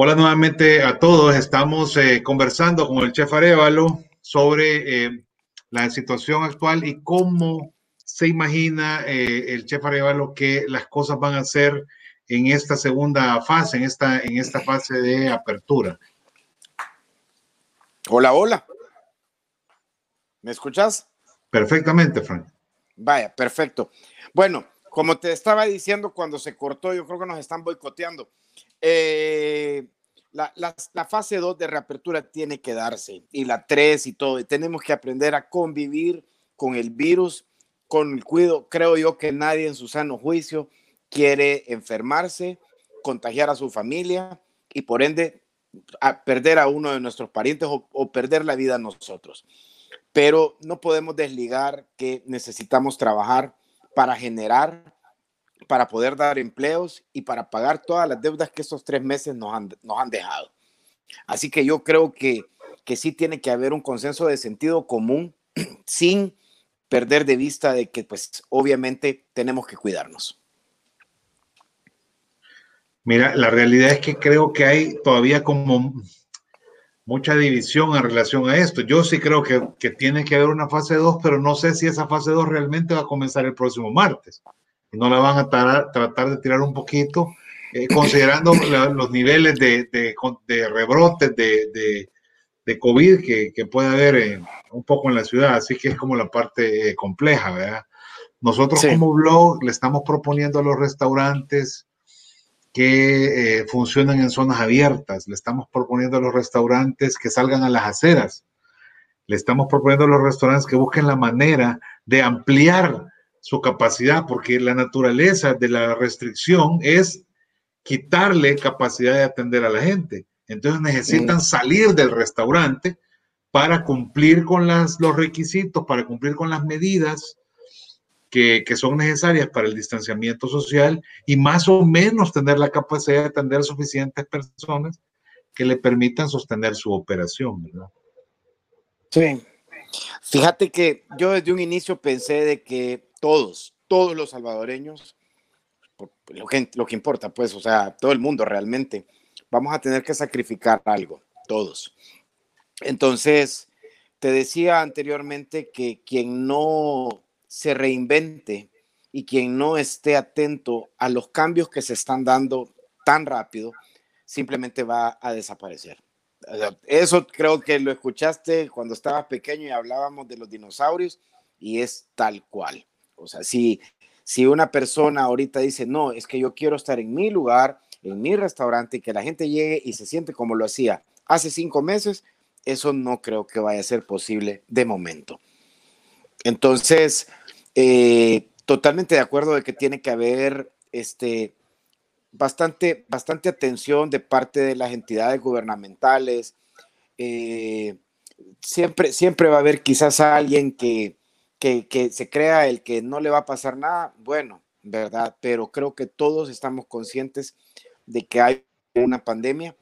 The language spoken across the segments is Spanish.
Hola nuevamente a todos. Estamos eh, conversando con el chef Arevalo sobre eh, la situación actual y cómo se imagina eh, el chef Arevalo que las cosas van a ser en esta segunda fase, en esta, en esta fase de apertura. Hola, hola. ¿Me escuchas? Perfectamente, Frank. Vaya, perfecto. Bueno, como te estaba diciendo cuando se cortó, yo creo que nos están boicoteando. Eh, la, fase 2 de reapertura tiene que darse y la 3 y todo. tenemos que aprender a convivir con el virus, con el cuidado. Creo yo que nadie en su sano juicio quiere enfermarse, contagiar a su familia y por ende perder a uno de nuestros parientes o, o perder la vida a nosotros. Pero no podemos desligar que necesitamos trabajar para generar para poder dar empleos y para pagar todas las deudas que estos tres meses nos han, dejado. Así que yo creo que, que sí tiene que haber un consenso de sentido común sin perder de vista de que pues obviamente tenemos que cuidarnos. Mira, la realidad es que creo que hay todavía como mucha división en relación a esto. Yo sí creo que, que tiene que haber una fase 2, pero no sé si esa fase 2 realmente va a comenzar el próximo martes no la van a tratar de tirar un poquito, eh, considerando los niveles de, de, de rebrotes de, de, COVID que, que, puede haber un poco en la ciudad. Así que es como la parte eh, compleja, ¿verdad? Nosotros como blog le estamos proponiendo a los restaurantes que eh, funcionen en zonas abiertas, le estamos proponiendo a los restaurantes que salgan a las aceras, le estamos proponiendo a los restaurantes que busquen la manera de ampliar su capacidad, porque la naturaleza de la restricción es quitarle capacidad de atender a la gente. Entonces necesitan salir del restaurante para cumplir con las, los requisitos, para cumplir con las medidas que, que, son necesarias para el distanciamiento social y más o menos tener la capacidad de atender suficientes personas que le permitan sostener su operación, ¿verdad? Sí. Fíjate que yo desde un inicio pensé de que todos, todos los salvadoreños, lo que, importa, pues, o sea, todo el mundo realmente, vamos a tener que sacrificar algo, todos. Entonces, te decía anteriormente que quien no se reinvente y quien no esté atento a los cambios que se están dando tan rápido, simplemente va a desaparecer. Eso creo que lo escuchaste cuando estabas pequeño y hablábamos de los dinosaurios y es tal cual. O sea, si, si una persona ahorita dice, no, es que yo quiero estar en mi lugar, en mi restaurante, y que la gente llegue y se siente como lo hacía hace cinco meses, eso no creo que vaya a ser posible de momento. Entonces, eh, totalmente de acuerdo de que tiene que haber este, bastante, bastante atención de parte de las entidades gubernamentales. Eh, siempre, siempre va a haber quizás alguien que, que, se crea el que no le va a pasar nada, bueno, ¿verdad? Pero creo que todos estamos conscientes de que hay una pandemia,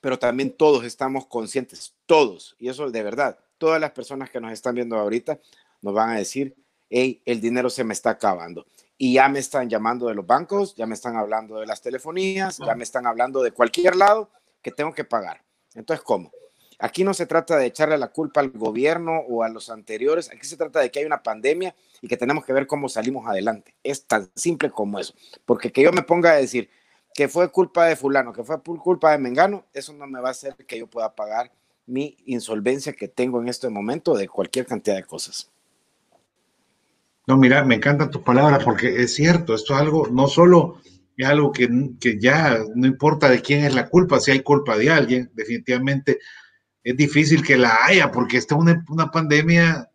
pero también todos estamos conscientes, todos, y eso de verdad, todas las personas que nos están viendo ahorita nos van a decir, hey, el dinero se me está acabando. Y ya me están llamando de los bancos, ya me están hablando de las telefonías, ya me están hablando de cualquier lado que tengo que pagar. Entonces, ¿cómo? Aquí no se trata de echarle la culpa al gobierno o a los anteriores, aquí se trata de que hay una pandemia y que tenemos que ver cómo salimos adelante. Es tan simple como eso. Porque que yo me ponga a decir que fue culpa de fulano, que fue culpa de Mengano, eso no me va a hacer que yo pueda pagar mi insolvencia que tengo en este momento de cualquier cantidad de cosas. No, mira, me encantan tus palabras porque es cierto, esto es algo, no solo es algo que, que ya no importa de quién es la culpa, si hay culpa de alguien, definitivamente es difícil que la haya, porque esta es una, pandemia,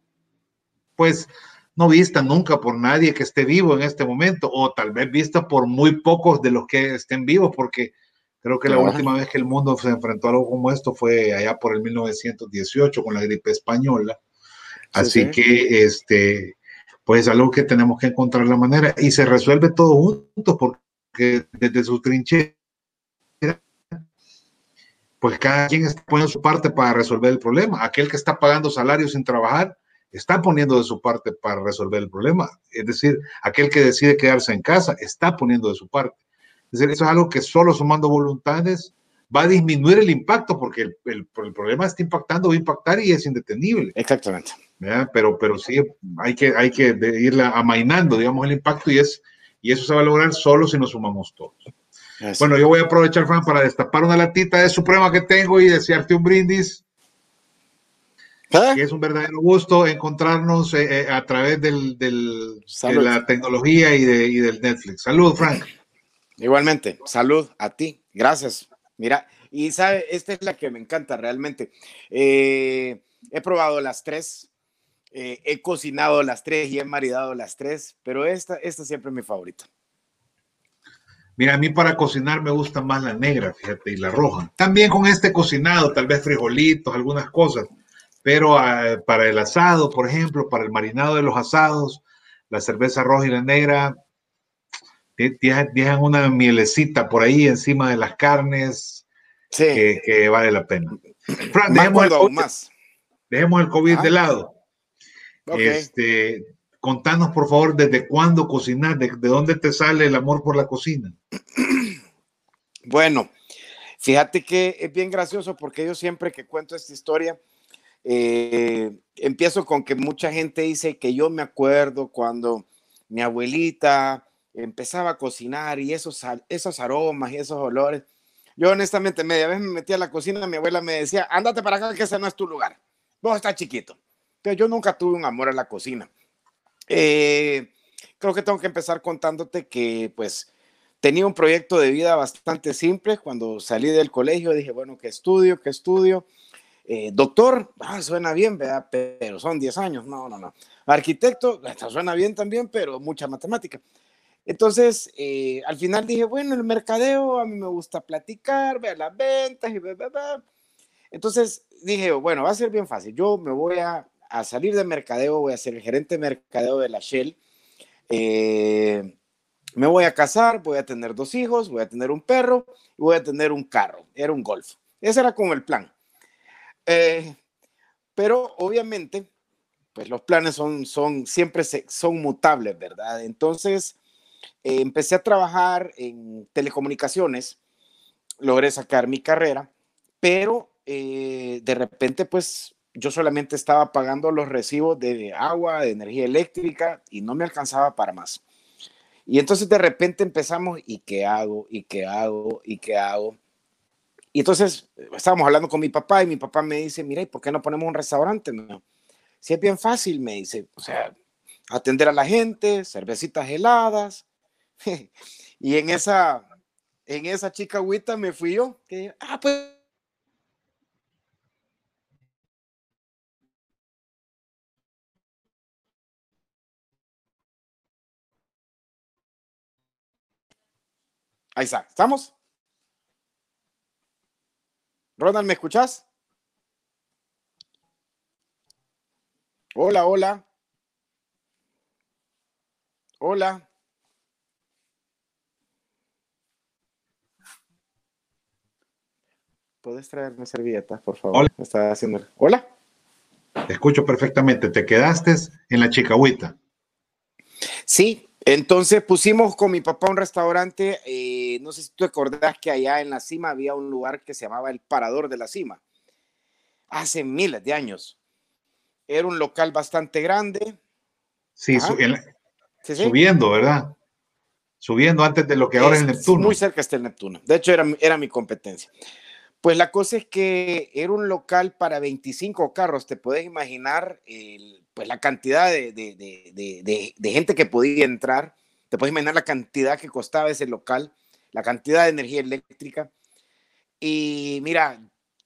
pues, no vista nunca por nadie que esté vivo en este momento, o tal vez vista por muy pocos de los que estén vivos, porque creo que la última vez que el mundo se enfrentó a algo como esto fue allá por el 1918 con la gripe española. Así que, este, pues es algo que tenemos que encontrar la manera y se resuelve todo junto, porque desde su trinchera pues cada quien está poniendo su parte para resolver el problema. Aquel que está pagando salarios sin trabajar está poniendo de su parte para resolver el problema. Es decir, aquel que decide quedarse en casa está poniendo de su parte. Es decir, eso es algo que solo sumando voluntades va a disminuir el impacto porque el, el, el problema está impactando, va a impactar y es indetenible. Exactamente. Pero, pero sí hay que, hay que irla amainando, digamos, el impacto y, es, y eso se va a lograr solo si nos sumamos todos. Bueno, yo voy a aprovechar, Fran, para destapar una latita de Suprema que tengo y desearte un brindis. ¿Eh? es un verdadero gusto encontrarnos eh, eh, a través del, del de la tecnología y, de, y del Netflix. Salud, Frank. Igualmente, salud a ti. Gracias. Mira, y sabe, esta es la que me encanta realmente. he probado las tres, he cocinado las tres y he maridado las tres, pero esta, esta siempre es mi favorita. Mira, a mí para cocinar me gusta más la negra, fíjate, y la roja. También con este cocinado, tal vez frijolitos, algunas cosas. Pero ah, para el asado, por ejemplo, para el marinado de los asados, la cerveza roja y la negra, dejan una mielecita por ahí encima de las carnes que, vale la pena. Fran, dejemos, el COVID, más. dejemos el COVID de lado. Este, contanos, por favor, desde cuándo cocinar, de, dónde te sale el amor por la cocina. Bueno, fíjate que es bien gracioso porque yo siempre que cuento esta historia, eh, empiezo con que mucha gente dice que yo me acuerdo cuando mi abuelita empezaba a cocinar y esos, esos aromas y esos olores. Yo honestamente media vez me metí a la cocina, mi abuela me decía, ándate para acá que ese no es tu lugar. Vos estás chiquito. Pero yo nunca tuve un amor a la cocina. Eh, creo que tengo que empezar contándote que pues tenía un proyecto de vida bastante simple. Cuando salí del colegio dije, bueno, ¿qué estudio? ¿Qué estudio? Eh, doctor, ah, suena bien, ¿verdad? pero son 10 años. No, no, no. Arquitecto, suena bien también, pero mucha matemática. Entonces, eh, al final dije, bueno, el mercadeo, a mí me gusta platicar, ver las ventas y bla, bla, Entonces dije, bueno, va a ser bien fácil. Yo me voy a a salir de mercadeo, voy a ser el gerente de mercadeo de la Shell. Eh, me voy a casar, voy a tener dos hijos, voy a tener un perro y voy a tener un carro. Era un golf. Ese era como el plan. Eh, pero obviamente, pues los planes son, son siempre son mutables, ¿verdad? Entonces, eh, empecé a trabajar en telecomunicaciones, logré sacar mi carrera, pero de repente, pues yo solamente estaba pagando los recibos de agua, de energía eléctrica y no me alcanzaba para más. Y entonces de repente empezamos, ¿y qué hago? ¿Y qué hago? ¿Y qué hago? Y entonces estábamos hablando con mi papá y mi papá me dice, mira, ¿y por qué no ponemos un restaurante? Si es bien fácil, me dice, o sea, atender a la gente, cervecitas heladas. y en esa, en esa chica agüita me fui yo, que, ah, pues Ahí está. ¿Estamos? Ronald, ¿me escuchas? Hola, hola. Hola. ¿Puedes traerme servilletas, por favor? Hola. Está haciendo... Hola. Te escucho perfectamente. Te quedaste en la chicahuita. Sí, entonces pusimos con mi papá un restaurante, eh, no sé si tú acordás que allá en la cima había un lugar que se llamaba el Parador de la Cima, hace miles de años. Era un local bastante grande. Sí, subiendo, ¿verdad? Subiendo antes de lo que ahora es, el Neptuno. Muy cerca está el Neptuno. De hecho, era, era mi competencia. Pues la cosa es que era un local para 25 carros, te puedes imaginar pues la cantidad de, gente que podía entrar, te puedes imaginar la cantidad que costaba ese local, la cantidad de energía eléctrica. Y mira,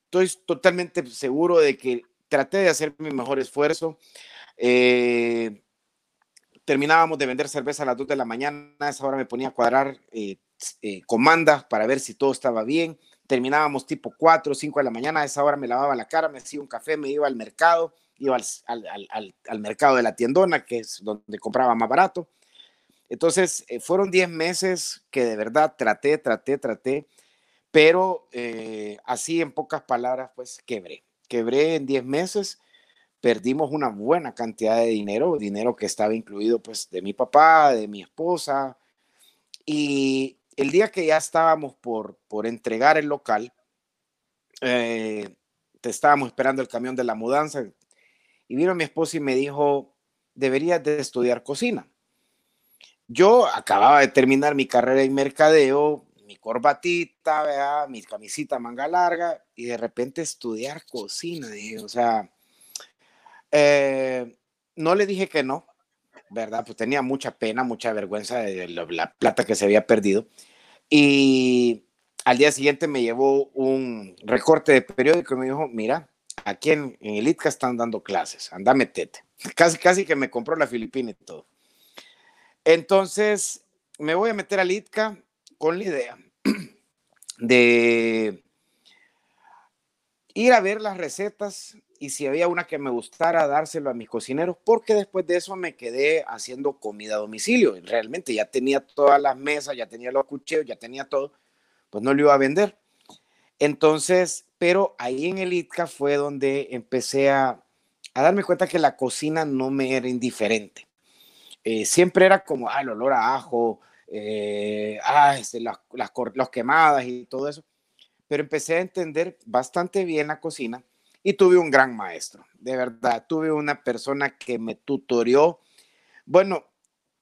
estoy totalmente seguro de que traté de hacer mi mejor esfuerzo. Eh, terminábamos de vender cerveza a las 2 de la mañana, a esa hora me ponía a cuadrar eh, eh, comandas para ver si todo estaba bien terminábamos tipo 4 o 5 de la mañana, a esa hora me lavaba la cara, me hacía un café, me iba al mercado, iba al, mercado de la tiendona, que es donde compraba más barato. Entonces, eh, fueron 10 meses que de verdad traté, traté, traté, pero eh, así en pocas palabras, pues quebré. Quebré en 10 meses, perdimos una buena cantidad de dinero, dinero que estaba incluido pues de mi papá, de mi esposa, y el día que ya estábamos por, por entregar el local, eh, te estábamos esperando el camión de la mudanza y vino mi esposa y me dijo, deberías de estudiar cocina. Yo acababa de terminar mi carrera en mercadeo, mi corbatita, mi camisita manga larga y de repente estudiar cocina, o sea, eh, no le dije que no, ¿verdad? Pues tenía mucha pena, mucha vergüenza de la plata que se había perdido. Y al día siguiente me llevó un recorte de periódico y me dijo, mira, aquí en, en el ITCA están dando clases, anda, metete. Casi, casi que me compró la Filipina y todo. Entonces, me voy a meter al ITCA con la idea de ir a ver las recetas y si había una que me gustara dárselo a mis cocineros, porque después de eso me quedé haciendo comida a domicilio. Realmente ya tenía todas las mesas, ya tenía los cuchillos, ya tenía todo, pues no lo iba a vender. Entonces, pero ahí en el ITCA fue donde empecé a, a darme cuenta que la cocina no me era indiferente. Eh, siempre era como, ah, el olor a ajo, eh, ah, este, las, las, las quemadas y todo eso. Pero empecé a entender bastante bien la cocina y tuve un gran maestro, de verdad. Tuve una persona que me tutorió. Bueno,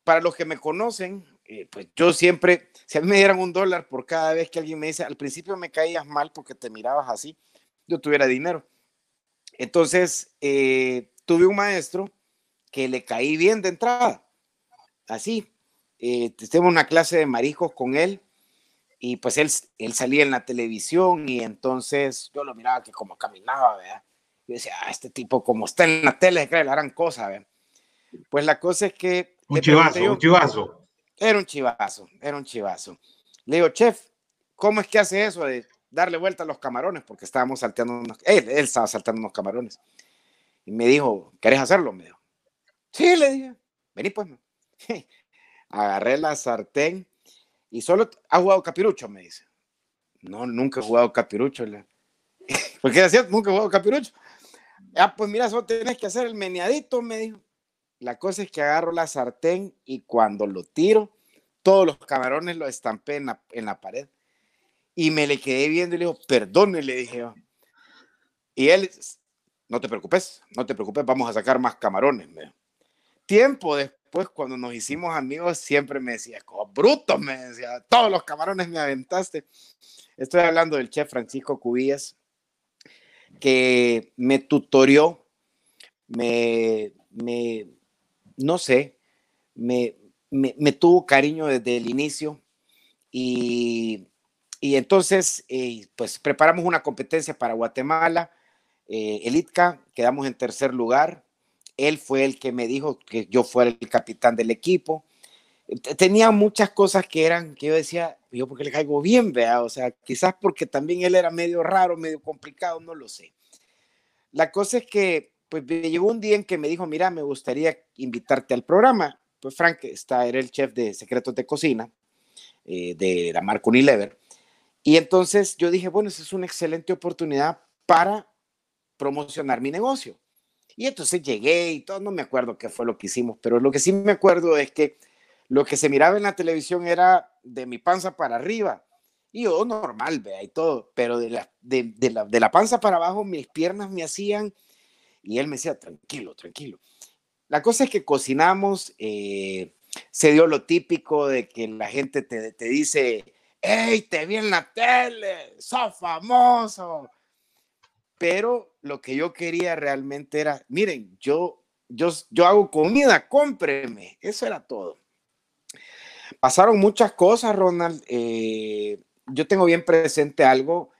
para los que me conocen, eh, pues yo siempre, si a mí me dieran un dólar por cada vez que alguien me dice, al principio me caías mal porque te mirabas así, yo tuviera dinero. Entonces, eh, tuve un maestro que le caí bien de entrada, así. Eh, una clase de mariscos con él y pues él, él salía en la televisión y entonces yo lo miraba que como caminaba, ¿verdad? Yo decía, ah, este tipo como está en la tele, cree la gran cosa, ¿verdad? Pues la cosa es que... Un chivazo, un chivazo. Era un chivazo, era un chivazo. Le digo, chef, ¿cómo es que hace eso de darle vuelta a los camarones? Porque estábamos salteando unos... Él, él estaba saltando unos camarones. Y me dijo, ¿querés hacerlo? Me dijo. Sí, le dije, vení pues. Agarré la sartén y solo ha jugado capirucho, me dice. No, nunca he jugado capirucho. Porque decía, nunca he jugado capirucho. Ah, pues mira, solo tenés que hacer el meneadito, me dijo. La cosa es que agarro la sartén y cuando lo tiro, todos los camarones los estampé en la, pared. Y me le quedé viendo y le digo, perdone, le dije yo. Y él, no te preocupes, no te preocupes, vamos a sacar más camarones. Me Tiempo después cuando nos hicimos amigos, siempre me decía, como bruto, me decía, todos los camarones me aventaste. Estoy hablando del chef Francisco Cubillas, que me tutorió, me, me no sé, me, me, tuvo cariño desde el inicio y, y entonces, eh, pues preparamos una competencia para Guatemala, eh, el ITCA, quedamos en tercer lugar él fue el que me dijo que yo fuera el capitán del equipo. Tenía muchas cosas que eran, que yo decía, yo porque le caigo bien, vea, o sea, quizás porque también él era medio raro, medio complicado, no lo sé. La cosa es que, pues me llegó un día en que me dijo, mira, me gustaría invitarte al programa. Pues Frank está, era el chef de Secretos de Cocina eh, de la marca Unilever. Y entonces yo dije, bueno, esa es una excelente oportunidad para promocionar mi negocio. Y entonces llegué y todo, no me acuerdo qué fue lo que hicimos, pero lo que sí me acuerdo es que lo que se miraba en la televisión era de mi panza para arriba. Y yo normal, vea, y todo, pero de la, de, la, de la panza para abajo mis piernas me hacían y él me decía, tranquilo, tranquilo. La cosa es que cocinamos, eh, se dio lo típico de que la gente te, te dice, hey, te vi en la tele, sos famoso, pero lo que yo quería realmente era, miren, yo, yo, yo hago comida, cómpreme, eso era todo. Pasaron muchas cosas, Ronald. Eh, yo tengo bien presente algo.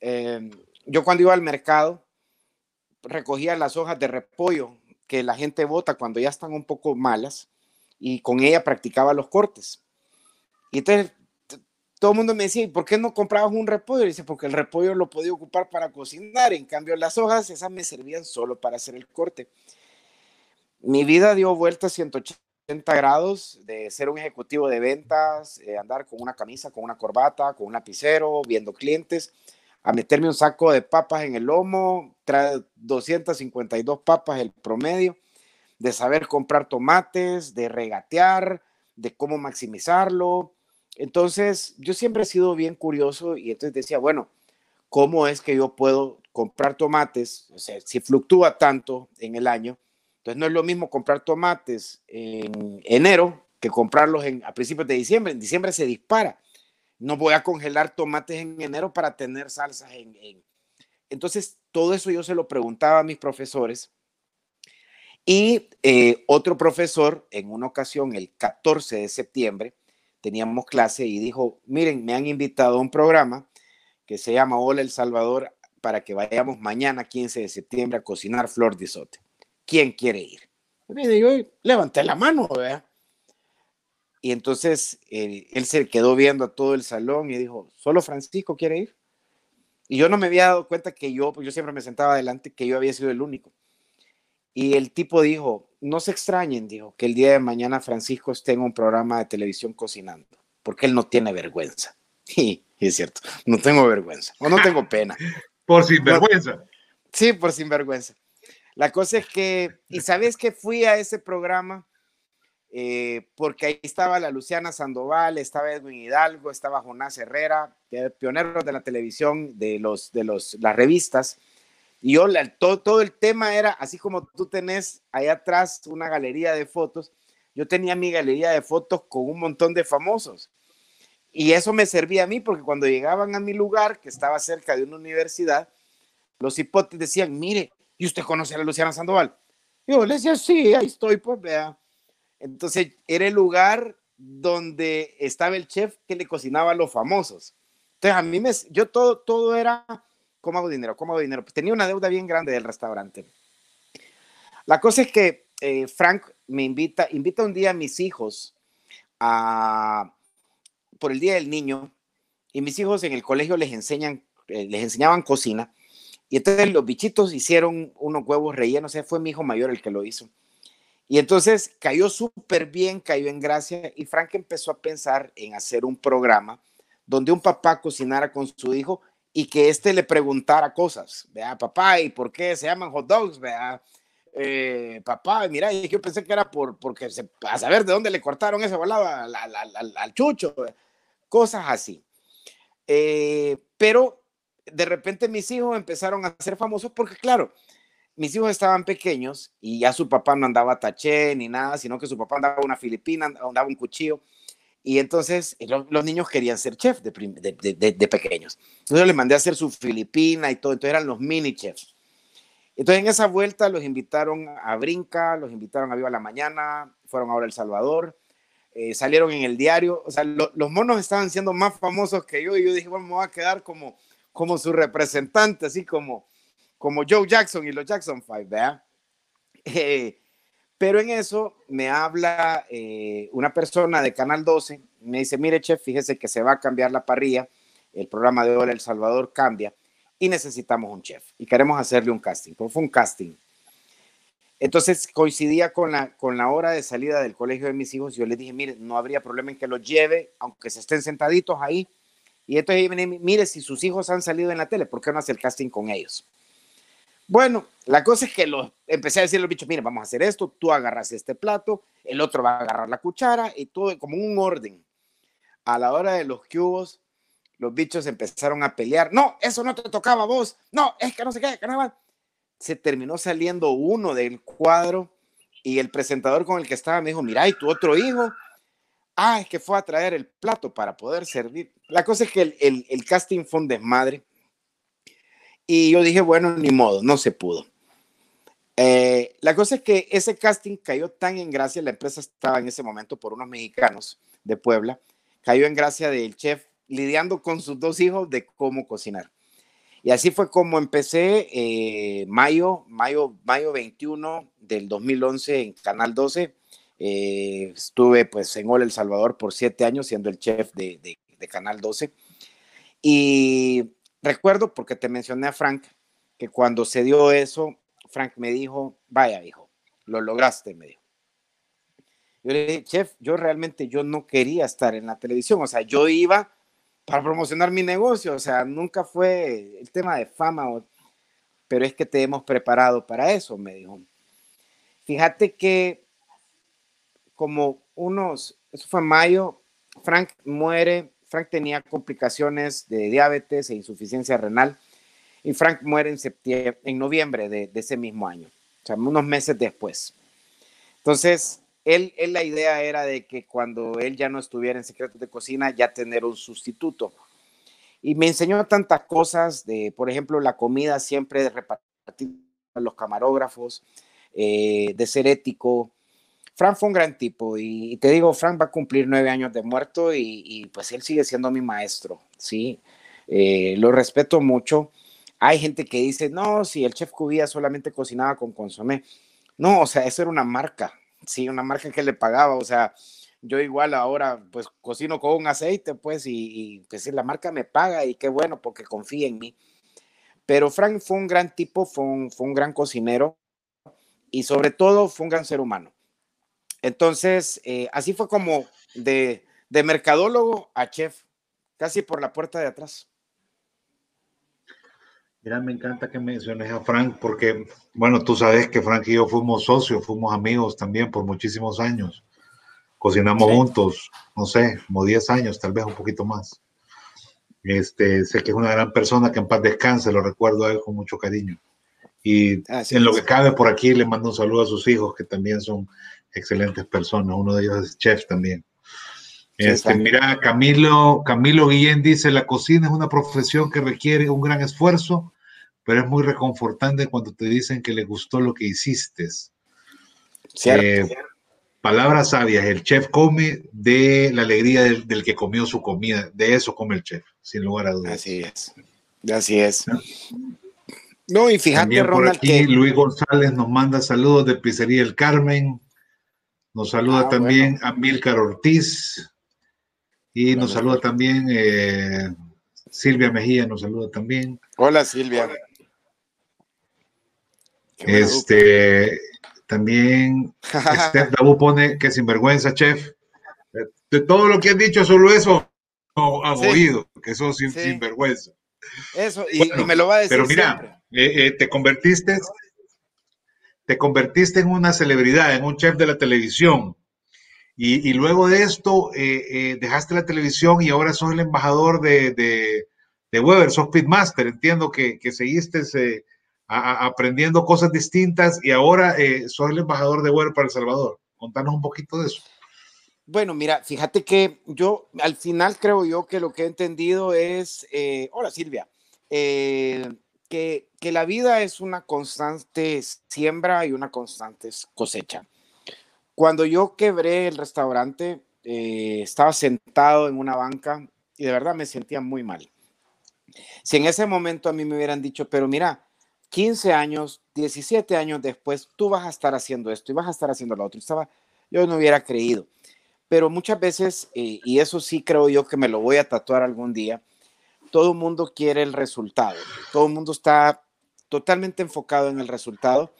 Eh, yo cuando iba al mercado, recogía las hojas de repollo que la gente bota cuando ya están un poco malas y con ella practicaba los cortes. Y entonces todo el mundo me decía, ¿y por qué no comprabas un repollo? Y dice, porque el repollo lo podía ocupar para cocinar, en cambio las hojas, esas me servían solo para hacer el corte. Mi vida dio vuelta 180 grados de ser un ejecutivo de ventas, eh, andar con una camisa, con una corbata, con un lapicero, viendo clientes, a meterme un saco de papas en el lomo, trae 252 papas el promedio, de saber comprar tomates, de regatear, de cómo maximizarlo, entonces, yo siempre he sido bien curioso y entonces decía, bueno, ¿cómo es que yo puedo comprar tomates? O sea, si fluctúa tanto en el año, entonces no es lo mismo comprar tomates en enero que comprarlos en, a principios de diciembre. En diciembre se dispara. No voy a congelar tomates en enero para tener salsas en... Entonces, todo eso yo se lo preguntaba a mis profesores. Y eh, otro profesor, en una ocasión, el 14 de septiembre, teníamos clase y dijo, miren, me han invitado a un programa que se llama Hola El Salvador para que vayamos mañana, 15 de septiembre, a cocinar flor de sote. ¿Quién quiere ir? Y levanté la mano, ¿verdad? Y entonces eh, él se quedó viendo a todo el salón y dijo, ¿solo Francisco quiere ir? Y yo no me había dado cuenta que yo, pues yo siempre me sentaba adelante, que yo había sido el único. Y el tipo dijo, no se extrañen, dijo, que el día de mañana Francisco esté en un programa de televisión cocinando, porque él no tiene vergüenza. Y, es cierto, no tengo vergüenza, o no tengo pena. por sinvergüenza. sí, por sinvergüenza. La cosa es que, ¿y sabes que fui a ese programa? Eh, porque ahí estaba la Luciana Sandoval, estaba Edwin Hidalgo, estaba Jonás Herrera, pioneros de la televisión, de, los, de los, las revistas. Y yo, todo, todo el tema era, así como tú tenés ahí atrás una galería de fotos, yo tenía mi galería de fotos con un montón de famosos. Y eso me servía a mí porque cuando llegaban a mi lugar, que estaba cerca de una universidad, los hipotes decían, mire, ¿y usted conoce a la Luciana Sandoval? yo les decía, sí, ahí estoy, pues vea. Entonces era el lugar donde estaba el chef que le cocinaba a los famosos. Entonces a mí me, yo todo, todo era, ¿cómo hago dinero? ¿Cómo hago dinero? Pues tenía una deuda bien grande del restaurante. La cosa es que eh, Frank me invita, invita un día a mis hijos a, por el Día del Niño y mis hijos en el colegio les enseñan, eh, les enseñaban cocina y entonces los bichitos hicieron unos huevos rellenos, o sea, fue mi hijo mayor el que lo hizo. Y entonces cayó súper bien, cayó en gracia y Frank empezó a pensar en hacer un programa donde un papá cocinara con su hijo y que éste le preguntara cosas. Vea, papá, ¿y por qué se llaman hot dogs? Vea, eh, papá, mira, yo pensé que era por, porque se, a saber de dónde le cortaron esa balada al, chucho, cosas así. Eh, pero de repente mis hijos empezaron a ser famosos porque, claro, mis hijos estaban pequeños y ya su papá no andaba taché ni nada, sino que su papá andaba una filipina, andaba un cuchillo. Y entonces eh, los, niños querían ser chef de, pequeños. Entonces yo les mandé a hacer su filipina y todo. Entonces eran los mini chefs. Entonces en esa vuelta los invitaron a Brinca, los invitaron a Viva la Mañana, fueron ahora a El Salvador, eh, salieron en el diario. O sea, los monos estaban siendo más famosos que yo y yo dije, bueno, me a quedar como, como su representante, así como como Joe Jackson y los Jackson Five, ¿verdad? Eh, pero en eso me habla eh, una persona de Canal 12, me dice, mire, chef, fíjese que se va a cambiar la parrilla, el programa de Hola El Salvador cambia y necesitamos un chef y queremos hacerle un casting. Pues fue un casting. Entonces coincidía con la, con la hora de salida del colegio de mis hijos. Yo les dije, mire, no habría problema en que los lleve, aunque se estén sentaditos ahí. Y entonces, mire, si sus hijos han salido en la tele, ¿por qué no hace el casting con ellos? Bueno, la cosa es que lo, empecé a decirle a los bichos, mire, vamos a hacer esto, tú agarras este plato, el otro va a agarrar la cuchara y todo como un orden. A la hora de los cubos, los bichos empezaron a pelear. No, eso no te tocaba a vos. No, es que no sé qué, no Se terminó saliendo uno del cuadro y el presentador con el que estaba me dijo, mira, ¿y tu otro hijo? Ah, es que fue a traer el plato para poder servir. La cosa es que el, el, el casting fue un desmadre y yo dije, bueno, ni modo, no se pudo. Eh, la cosa es que ese casting cayó tan en gracia, la empresa estaba en ese momento por unos mexicanos de Puebla, cayó en gracia del chef lidiando con sus dos hijos de cómo cocinar. Y así fue como empecé eh, mayo, mayo, mayo 21 del 2011 en Canal 12. Eh, estuve pues en Hola El Salvador por siete años siendo el chef de, de, de Canal 12. Y Recuerdo, porque te mencioné a Frank, que cuando se dio eso, Frank me dijo, vaya, hijo, lo lograste, me dijo. Yo le dije, chef, yo realmente yo no quería estar en la televisión, o sea, yo iba para promocionar mi negocio, o sea, nunca fue el tema de fama, pero es que te hemos preparado para eso, me dijo. Fíjate que como unos, eso fue mayo, Frank muere Frank tenía complicaciones de diabetes e insuficiencia renal y Frank muere en, septiembre, en noviembre de, ese mismo año, o sea, unos meses después. Entonces, él, la idea era de que cuando él ya no estuviera en secretos de cocina, ya tener un sustituto. Y me enseñó tantas cosas, de, por ejemplo, la comida siempre de repartir a los camarógrafos, eh, de ser ético, Frank fue un gran tipo y, te digo, Frank va a cumplir nueve años de muerto y, pues él sigue siendo mi maestro, ¿sí? Eh, lo respeto mucho. Hay gente que dice, no, si el chef Cubía solamente cocinaba con consomé. No, o sea, eso era una marca, sí, una marca que le pagaba, o sea, yo igual ahora pues cocino con un aceite, pues, y, y pues la marca me paga y qué bueno porque confía en mí. Pero Frank fue un gran tipo, fue un, fue un gran cocinero y sobre todo fue un gran ser humano. Entonces, eh, así fue como de, mercadólogo a chef, casi por la puerta de atrás. Mira, me encanta que menciones a Frank porque, bueno, tú sabes que Frank y yo fuimos socios, fuimos amigos también por muchísimos años. Cocinamos juntos, no sé, como 10 años, tal vez un poquito más. Este, sé que es una gran persona, que en paz descanse, lo recuerdo a él con mucho cariño. Y en lo que cabe por aquí, le mando un saludo a sus hijos, que también son excelentes personas. Uno de ellos es chef también. Este, mira, Camilo, Camilo Guillén dice, la cocina es una profesión que requiere un gran esfuerzo, pero es muy reconfortante cuando te dicen que le gustó lo que hiciste. Eh, palabras sabias, el chef come de la alegría del, que comió su comida, de eso come el chef, sin lugar a dudas. Así es, así es. No, y fíjate, Ronald, aquí, Luis González nos manda saludos de Pizzería El Carmen. Nos saluda ah, también Amílcar Ortiz. Y nos saluda también eh, Silvia Mejía, nos saluda también. Hola Silvia. Este, también Steph Dabu pone que sinvergüenza, chef. De todo lo que han dicho, solo eso ha oído, que eso sin, sinvergüenza. Eso, y, me lo va a decir. Pero mira, eh, eh, te convertiste te convertiste en una celebridad, en un chef de la televisión. Y, luego de esto eh, eh, dejaste la televisión y ahora sos el embajador de, de, Weber, sos Pitmaster. Entiendo que, seguiste eh, aprendiendo cosas distintas y ahora sos el embajador de Weber para El Salvador. Contanos un poquito de eso. Bueno, mira, fíjate que yo al final creo yo que lo que he entendido es, hola Silvia, que, la vida es una constante siembra y una constante cosecha. Cuando yo quebré el restaurante, eh, estaba sentado en una banca y de verdad me sentía muy mal. Si en ese momento a mí me hubieran dicho, pero mira, 15 años, 17 años después, tú vas a estar haciendo esto y vas a estar haciendo lo otro, estaba, yo no hubiera creído. Pero muchas veces, eh, y eso sí creo yo que me lo voy a tatuar algún día, todo el mundo quiere el resultado, todo el mundo está totalmente enfocado en el resultado,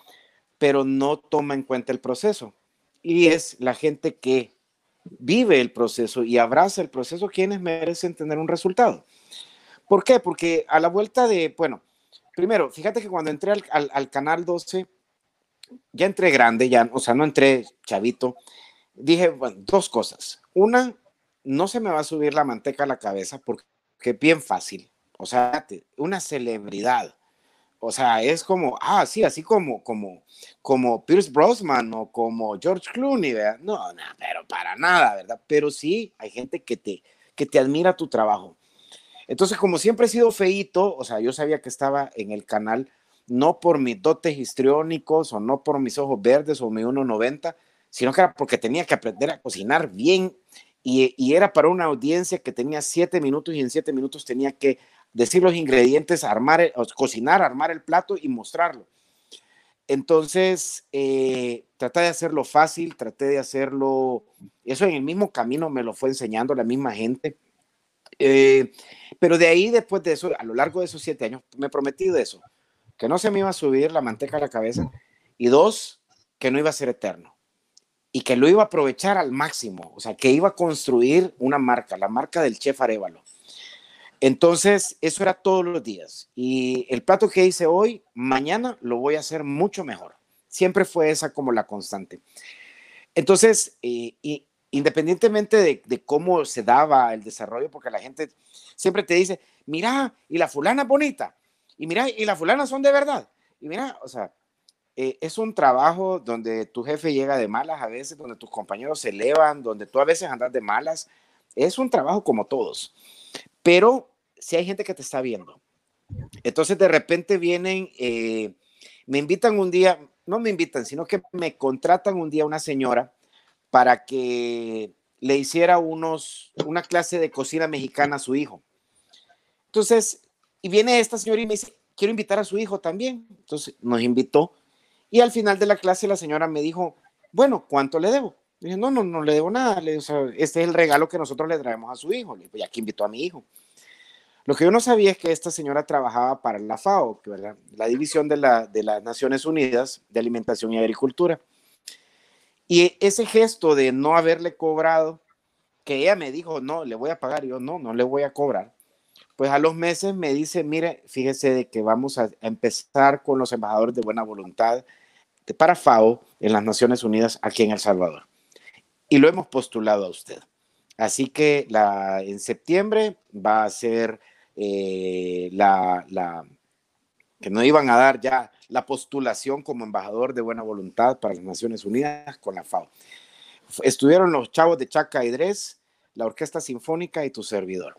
pero no toma en cuenta el proceso. Y es la gente que vive el proceso y abraza el proceso quienes merecen tener un resultado. ¿Por qué? Porque a la vuelta de, bueno, primero, fíjate que cuando entré al, canal 12, ya entré grande, ya, o sea, no entré chavito, dije, dos cosas. Una, no se me va a subir la manteca a la cabeza porque que bien fácil. O sea, una celebridad. O sea, es como, ah, sí, así como, como, como Pierce Brosnan o como George Clooney, ¿verdad? No, no, pero para nada, ¿verdad? Pero sí, hay gente que te, que te admira tu trabajo. Entonces, como siempre he sido feito, o sea, yo sabía que estaba en el canal no por mis dotes histriónicos o no por mis ojos verdes o mi 1,90, sino que era porque tenía que aprender a cocinar bien y, era para una audiencia que tenía siete minutos y en siete minutos tenía que decir los ingredientes, armar, cocinar, armar el plato y mostrarlo. Entonces, eh, traté de hacerlo fácil, traté de hacerlo, eso en el mismo camino me lo fue enseñando la misma gente. Eh, pero de ahí, después de eso, a lo largo de esos siete años, me prometí de eso, que no se me iba a subir la manteca a la cabeza y dos, que no iba a ser eterno y que lo iba a aprovechar al máximo, o sea, que iba a construir una marca, la marca del chef Arevalo. Entonces, eso era todos los días. Y el plato que hice hoy, mañana lo voy a hacer mucho mejor. Siempre fue esa como la constante. Entonces, eh, y, independientemente de, cómo se daba el desarrollo, porque la gente siempre te dice, mira, y la fulana es bonita, y mira, y la fulana son de verdad, y mira, o sea, eh, es un trabajo donde tu jefe llega de malas a veces, donde tus compañeros se elevan, donde tú a veces andas de malas, es un trabajo como todos, pero si hay gente que te está viendo, entonces de repente vienen, eh, me invitan un día, no me invitan, sino que me contratan un día una señora, para que le hiciera unos, una clase de cocina mexicana a su hijo. Entonces, y viene esta señora y me dice, quiero invitar a su hijo también. Entonces nos invitó y al final de la clase la señora me dijo, bueno, ¿cuánto le debo? dije, no, no, no le debo nada. Le, este es el regalo que nosotros le traemos a su hijo. Le dije, ya que invitó a mi hijo. Lo que yo no sabía es que esta señora trabajaba para la FAO, la División de, la, de las Naciones Unidas de Alimentación y Agricultura. Y ese gesto de no haberle cobrado, que ella me dijo, no, le voy a pagar, yo no, no le voy a cobrar. Pues a los meses me dice, mire, fíjese de que vamos a empezar con los embajadores de buena voluntad para FAO en las Naciones Unidas aquí en El Salvador. Y lo hemos postulado a usted. Así que en septiembre va a ser eh, la, la, que no iban a dar ya la postulación como embajador de buena voluntad para las Naciones Unidas con la FAO. Estuvieron los chavos de Chaca y Dres, la Orquesta Sinfónica y tu servidor.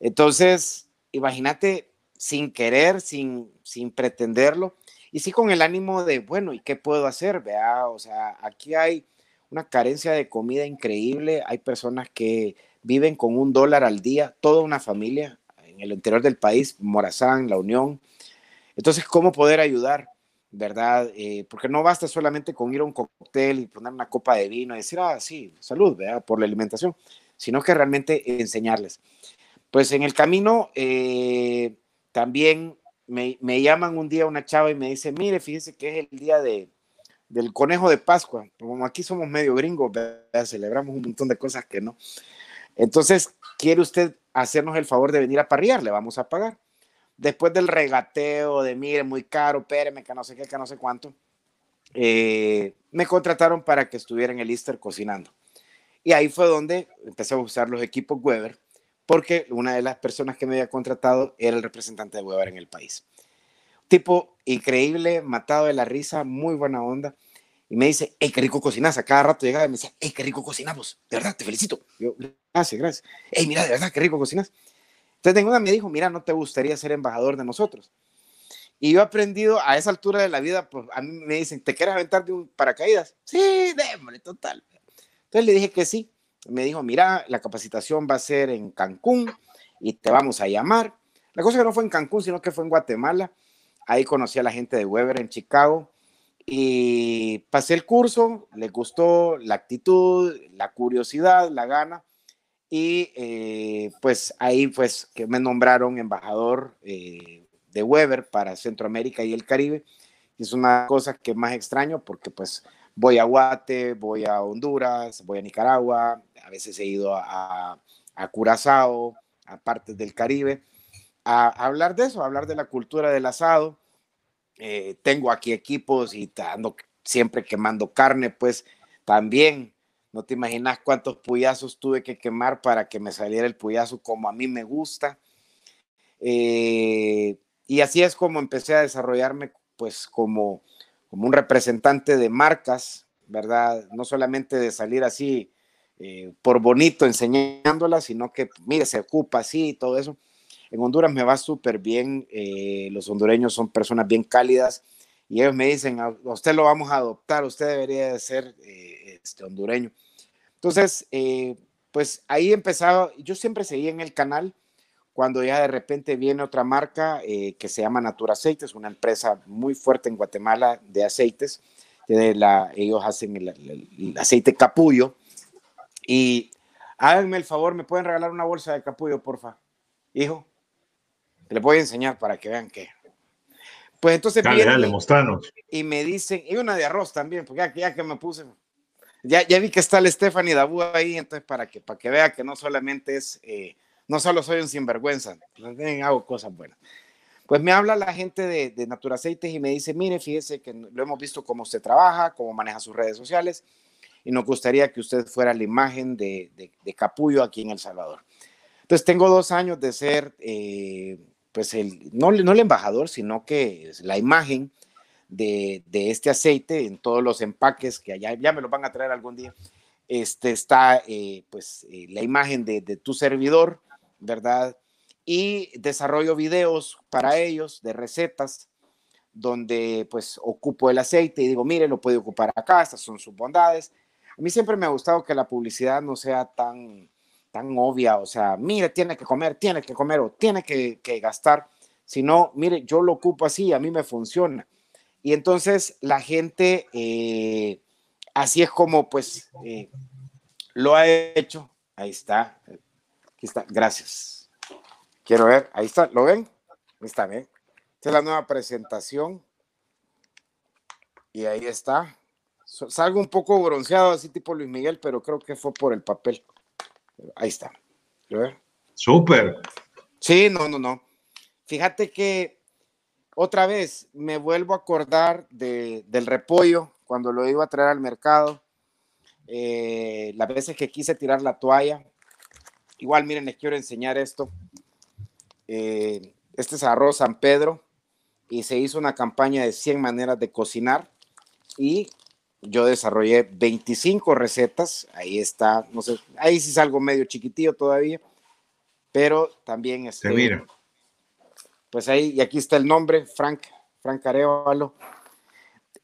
Entonces, imagínate, sin querer, sin, sin pretenderlo, y sí con el ánimo de, bueno, ¿y qué puedo hacer? Vea, o sea, aquí hay una carencia de comida increíble, hay personas que viven con un dólar al día, toda una familia en el interior del país, Morazán, La Unión, entonces, ¿cómo poder ayudar? ¿Verdad? Eh, porque no basta solamente con ir a un cóctel y poner una copa de vino y decir, ah, sí, salud, ¿verdad? Por la alimentación, sino que realmente enseñarles. Pues en el camino eh, también me, me, llaman un día una chava y me dice, mire, fíjese que es el día de, del conejo de Pascua. Como aquí somos medio gringos, ¿verdad? celebramos un montón de cosas que no. Entonces, ¿quiere usted hacernos el favor de venir a parrear? Le vamos a pagar después del regateo de, mire, muy caro, espéreme, que no sé qué, que no sé cuánto, eh, me contrataron para que estuviera en el Easter cocinando. Y ahí fue donde empecé a usar los equipos Weber, porque una de las personas que me había contratado era el representante de Weber en el país. Tipo increíble, matado de la risa, muy buena onda. Y me dice, hey, qué rico cocinas. A cada rato llegaba y me decía, hey, qué rico cocinamos. De verdad, te felicito. Yo, gracias, gracias. Hey, mira, de verdad, qué rico cocinas. Entonces, una me dijo, mira, ¿no te gustaría ser embajador de nosotros? Y yo he aprendido a esa altura de la vida, pues a mí me dicen, ¿te quieres aventar de un paracaídas? Sí, démosle, total. Entonces le dije que sí. Me dijo, mira, la capacitación va a ser en Cancún y te vamos a llamar. La cosa que no fue en Cancún, sino que fue en Guatemala. Ahí conocí a la gente de Weber en Chicago y pasé el curso, le gustó la actitud, la curiosidad, la gana y eh, pues ahí pues que me nombraron embajador eh, de Weber para Centroamérica y el Caribe. es una cosa que más extraño porque pues voy a Guate, voy a Honduras, voy a Nicaragua, a veces he ido a, Curazao, a partes del Caribe, a, hablar de eso, a hablar de la cultura del asado. Eh, tengo aquí equipos y ando siempre quemando carne, pues también no te imaginas cuántos puyazos tuve que quemar para que me saliera el puyazo como a mí me gusta. Eh, y así es como empecé a desarrollarme, pues, como, como un representante de marcas, ¿verdad? No solamente de salir así eh, por bonito enseñándolas, sino que, mire, se ocupa así y todo eso. En Honduras me va súper bien. Eh, los hondureños son personas bien cálidas y ellos me dicen, a usted lo vamos a adoptar, usted debería de ser este, hondureño. Entonces, eh, pues ahí empezaba, yo siempre seguía en el canal cuando ya de repente viene otra marca eh, que se llama Natura Aceites, una empresa muy fuerte en Guatemala de aceites. De la, ellos hacen el, aceite capullo. Y háganme el favor, ¿me pueden regalar una bolsa de capullo, porfa? Hijo, les voy a enseñar para que vean que. Pues entonces dale, y, y, me dicen, y una de arroz también, porque ya que me puse, ya, ya vi que está el Stephanie Dabu ahí, entonces para que, para que vea que no solamente es, eh, no solo soy un sinvergüenza, también hago cosas buenas. Pues me habla la gente de, de Naturaceites y me dice, mire, fíjese que lo hemos visto cómo usted trabaja, cómo maneja sus redes sociales. Y nos gustaría que usted fuera la imagen de, de, Capullo aquí en El Salvador. Entonces, tengo dos años de ser, eh, pues, el, no, no el embajador, sino que es la imagen de, de, este aceite en todos los empaques que allá ya me lo van a traer algún día. Este está, eh, pues, eh, la imagen de, de tu servidor, ¿verdad? Y desarrollo videos para ellos de recetas donde pues ocupo el aceite y digo, mire, lo puede ocupar acá, estas son sus bondades. A mí siempre me ha gustado que la publicidad no sea tan, tan obvia, o sea, mire, tiene que comer, tiene que comer o tiene que, gastar, sino, mire, yo lo ocupo así, a mí me funciona. Y entonces la gente, eh, así es como pues eh, lo ha hecho. Ahí está, aquí está, gracias. Quiero ver, ahí está, ¿lo ven? Ahí está, ¿ven? Esta es la nueva presentación. Y ahí está. Salgo un poco bronceado, así tipo Luis Miguel, pero creo que fue por el papel. Ahí está. Súper. Sí, no, no, no. Fíjate que otra vez me vuelvo a acordar de, del repollo cuando lo iba a traer al mercado. Eh, las veces que quise tirar la toalla. Igual, miren, les quiero enseñar esto. Eh, este es arroz San Pedro y se hizo una campaña de 100 maneras de cocinar y yo desarrollé 25 recetas, ahí está, no sé, ahí sí es algo medio chiquitillo todavía, pero también es... Este, mira. Pues ahí, y aquí está el nombre, Frank, Frank Arevalo.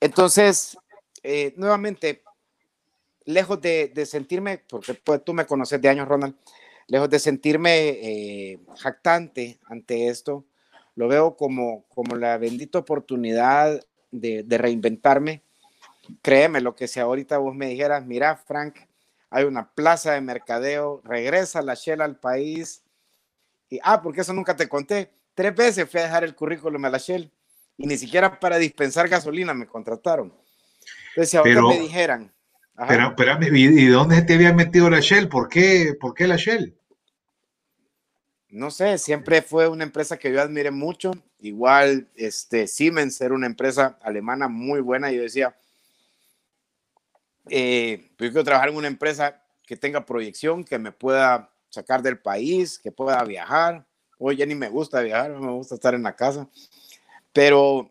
Entonces, eh, nuevamente, lejos de, sentirme, porque pues, tú me conoces de años, Ronald, lejos de sentirme eh, jactante ante esto, lo veo como, como la bendita oportunidad de, reinventarme. Créeme, lo que si ahorita vos me dijeras, mira, Frank, hay una plaza de mercadeo, regresa la Shell al país. Y, ah, porque eso nunca te conté. Tres veces fui a dejar el currículum a la Shell y ni siquiera para dispensar gasolina me contrataron. Entonces, si ahorita me dijeran. Pero, espérame, ¿y dónde te había metido la Shell? ¿Por qué, ¿Por qué la Shell? no sé, siempre fue una empresa que yo admiré mucho. Igual, este, Siemens era una empresa alemana muy buena. Yo decía, eh, pues yo quiero trabajar en una empresa que tenga proyección, que me pueda sacar del país, que pueda viajar. Hoy ya ni me gusta viajar, me gusta estar en la casa. Pero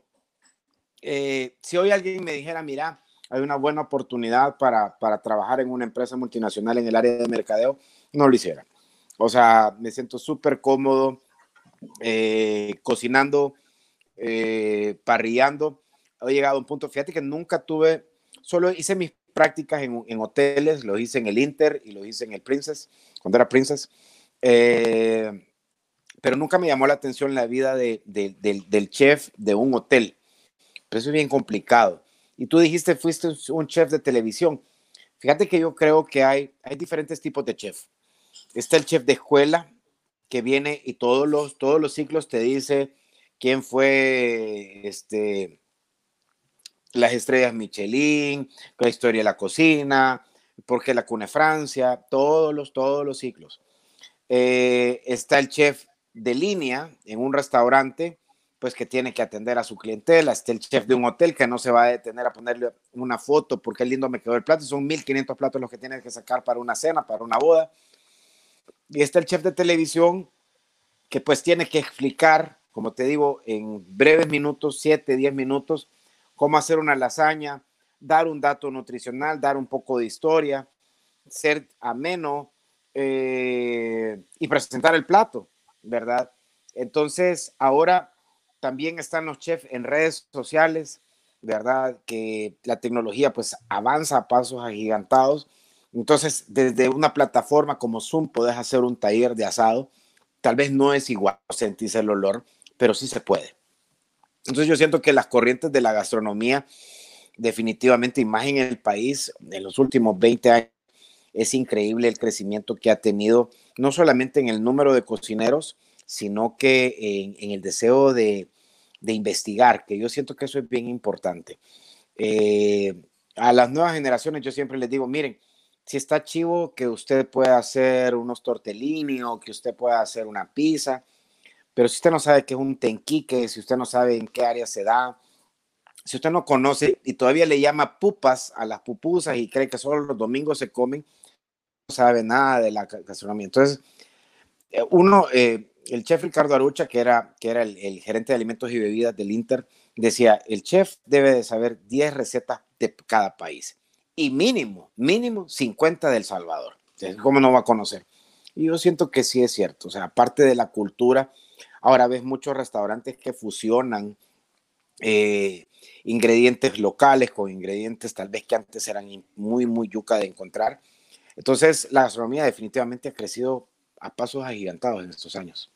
eh, si hoy alguien me dijera, mira, hay una buena oportunidad para, para trabajar en una empresa multinacional en el área de mercadeo, no lo hiciera o sea, me siento súper cómodo eh, cocinando, eh, parrillando. He llegado a un punto, fíjate que nunca tuve, solo hice mis prácticas en, hoteles, lo hice en el Inter y lo hice en el Princess, cuando era Princess. Eh, pero nunca me llamó la atención la vida del, del, chef de un hotel. Pero eso es bien complicado. Y tú dijiste, fuiste un chef de televisión. Fíjate que yo creo que hay, hay diferentes tipos de chef. Está el chef de escuela que viene y todos los, todos los ciclos te dice quién fue este, las estrellas Michelin, la historia de la cocina, por qué la cuna Francia, todos los, todos los ciclos. Eh, está el chef de línea en un restaurante, pues que tiene que atender a su clientela. Está el chef de un hotel que no se va a detener a ponerle una foto porque lindo me quedó el plato. Son 1500 platos los que tienes que sacar para una cena, para una boda. Y está el chef de televisión que pues tiene que explicar, como te digo, en breves minutos, 7, 10 minutos, cómo hacer una lasaña, dar un dato nutricional, dar un poco de historia, ser ameno eh, y presentar el plato, ¿verdad? Entonces, ahora también están los chefs en redes sociales, ¿verdad? Que la tecnología pues avanza a pasos agigantados entonces, desde una plataforma como Zoom puedes hacer un taller de asado. Tal vez no es igual sentirse el olor, pero sí se puede. Entonces yo siento que las corrientes de la gastronomía, definitivamente, imagen en el país en los últimos 20 años, es increíble el crecimiento que ha tenido, no solamente en el número de cocineros, sino que en, el deseo de, investigar, que yo siento que eso es bien importante. Eh, a las nuevas generaciones yo siempre les digo, miren, si está chivo que usted pueda hacer unos tortellini o que usted pueda hacer una pizza, pero si usted no sabe qué es un tenquique, si usted no sabe en qué área se da, si usted no conoce y todavía le llama pupas a las pupusas y cree que solo los domingos se comen, no sabe nada de la gastronomía. Entonces, eh, uno, eh, el chef Ricardo Arucha, que era, que era el, gerente de alimentos y bebidas del Inter, decía, el chef debe de saber 10 recetas de cada país y mínimo, mínimo 50 del Salvador. ¿Cómo no va a conocer? Y yo siento que sí es cierto, o sea, aparte de la cultura, ahora ves muchos restaurantes que fusionan eh, ingredientes locales con ingredientes tal vez que antes eran muy, muy yuca de encontrar. Entonces, la gastronomía definitivamente ha crecido a pasos agigantados en estos años.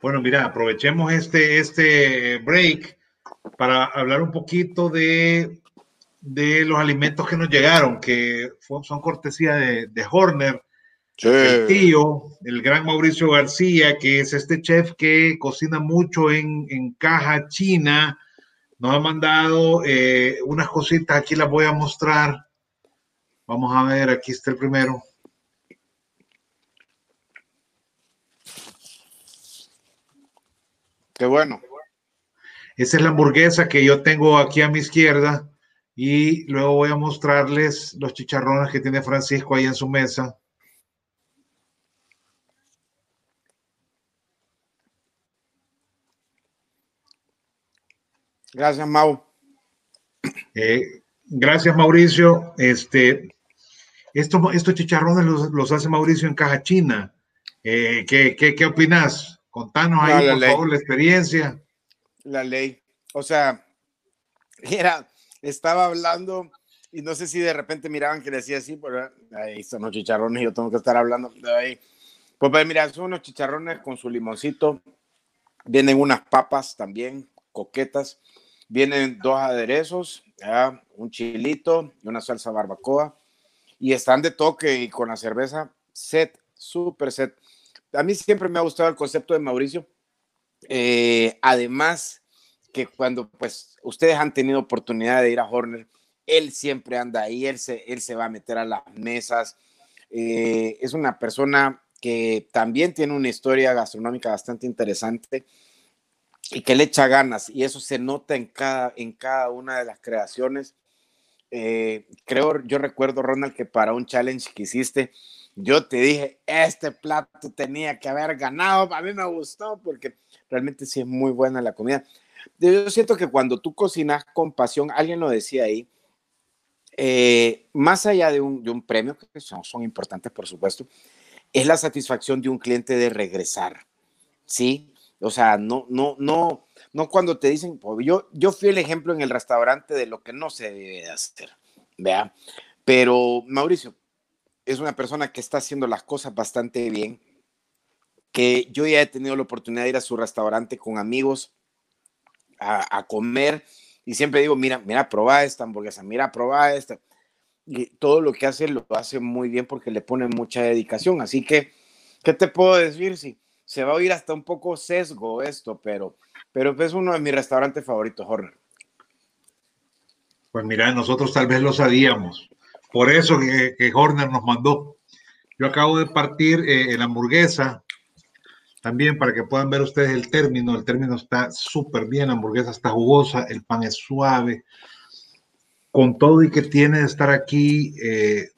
Bueno, mira, aprovechemos este, este break para hablar un poquito de, de los alimentos que nos llegaron, que son cortesía de, de Horner. El tío, el gran Mauricio García, que es este chef que cocina mucho en, en caja china, nos ha mandado eh, unas cositas, aquí las voy a mostrar. Vamos a ver, aquí está el primero. Qué bueno. Esa es la hamburguesa que yo tengo aquí a mi izquierda y luego voy a mostrarles los chicharrones que tiene Francisco ahí en su mesa. Gracias, Mau. Eh, gracias, Mauricio. Este, esto, estos chicharrones los, hace Mauricio en caja china. Eh, ¿qué, qué, qué opinas? Contanos ahí, por favor, la experiencia. La ley. O sea, era, estaba hablando y no sé si de repente miraban que decía así, pero ahí están los chicharrones y yo tengo que estar hablando de ahí. Pues, pues mira, son unos chicharrones con su limoncito. Vienen unas papas también, coquetas. Vienen dos aderezos, un chilito y una salsa barbacoa. Y están de toque y con la cerveza set, súper set a mí siempre me ha gustado el concepto de Mauricio. Eh, además, que cuando pues ustedes han tenido oportunidad de ir a Horner, él siempre anda ahí, él se, él se va a meter a las mesas. Eh, es una persona que también tiene una historia gastronómica bastante interesante y que le echa ganas y eso se nota en cada, en cada una de las creaciones. Eh, creo, yo recuerdo, Ronald, que para un challenge que hiciste, yo te dije, este plato tenía que haber ganado, a mí me gustó porque realmente sí es muy buena la comida. Yo siento que cuando tú cocinas con pasión, alguien lo decía ahí, eh, más allá de un, de un, premio, que son, son importantes por supuesto, es la satisfacción de un cliente de regresar, ¿sí? O sea, no, no, no, no cuando te dicen, pues, yo, yo fui el ejemplo en el restaurante de lo que no se debe hacer, ¿vea? Pero Mauricio, es una persona que está haciendo las cosas bastante bien, que yo ya he tenido la oportunidad de ir a su restaurante con amigos a, comer y siempre digo, mira, mira, probá esta hamburguesa, mira, probá esta. Y todo lo que hace lo hace muy bien porque le pone mucha dedicación. Así que, ¿qué te puedo decir? Si se va a oír hasta un poco sesgo esto, pero, pero es uno de mis restaurantes favoritos, Horner. Pues mira, nosotros tal vez lo sabíamos. Por eso que, Horner nos mandó. Yo acabo de partir eh, la hamburguesa también para que puedan ver ustedes el término. El término está súper bien, la hamburguesa está jugosa, el pan es suave. Con todo y que tiene de estar aquí, eh,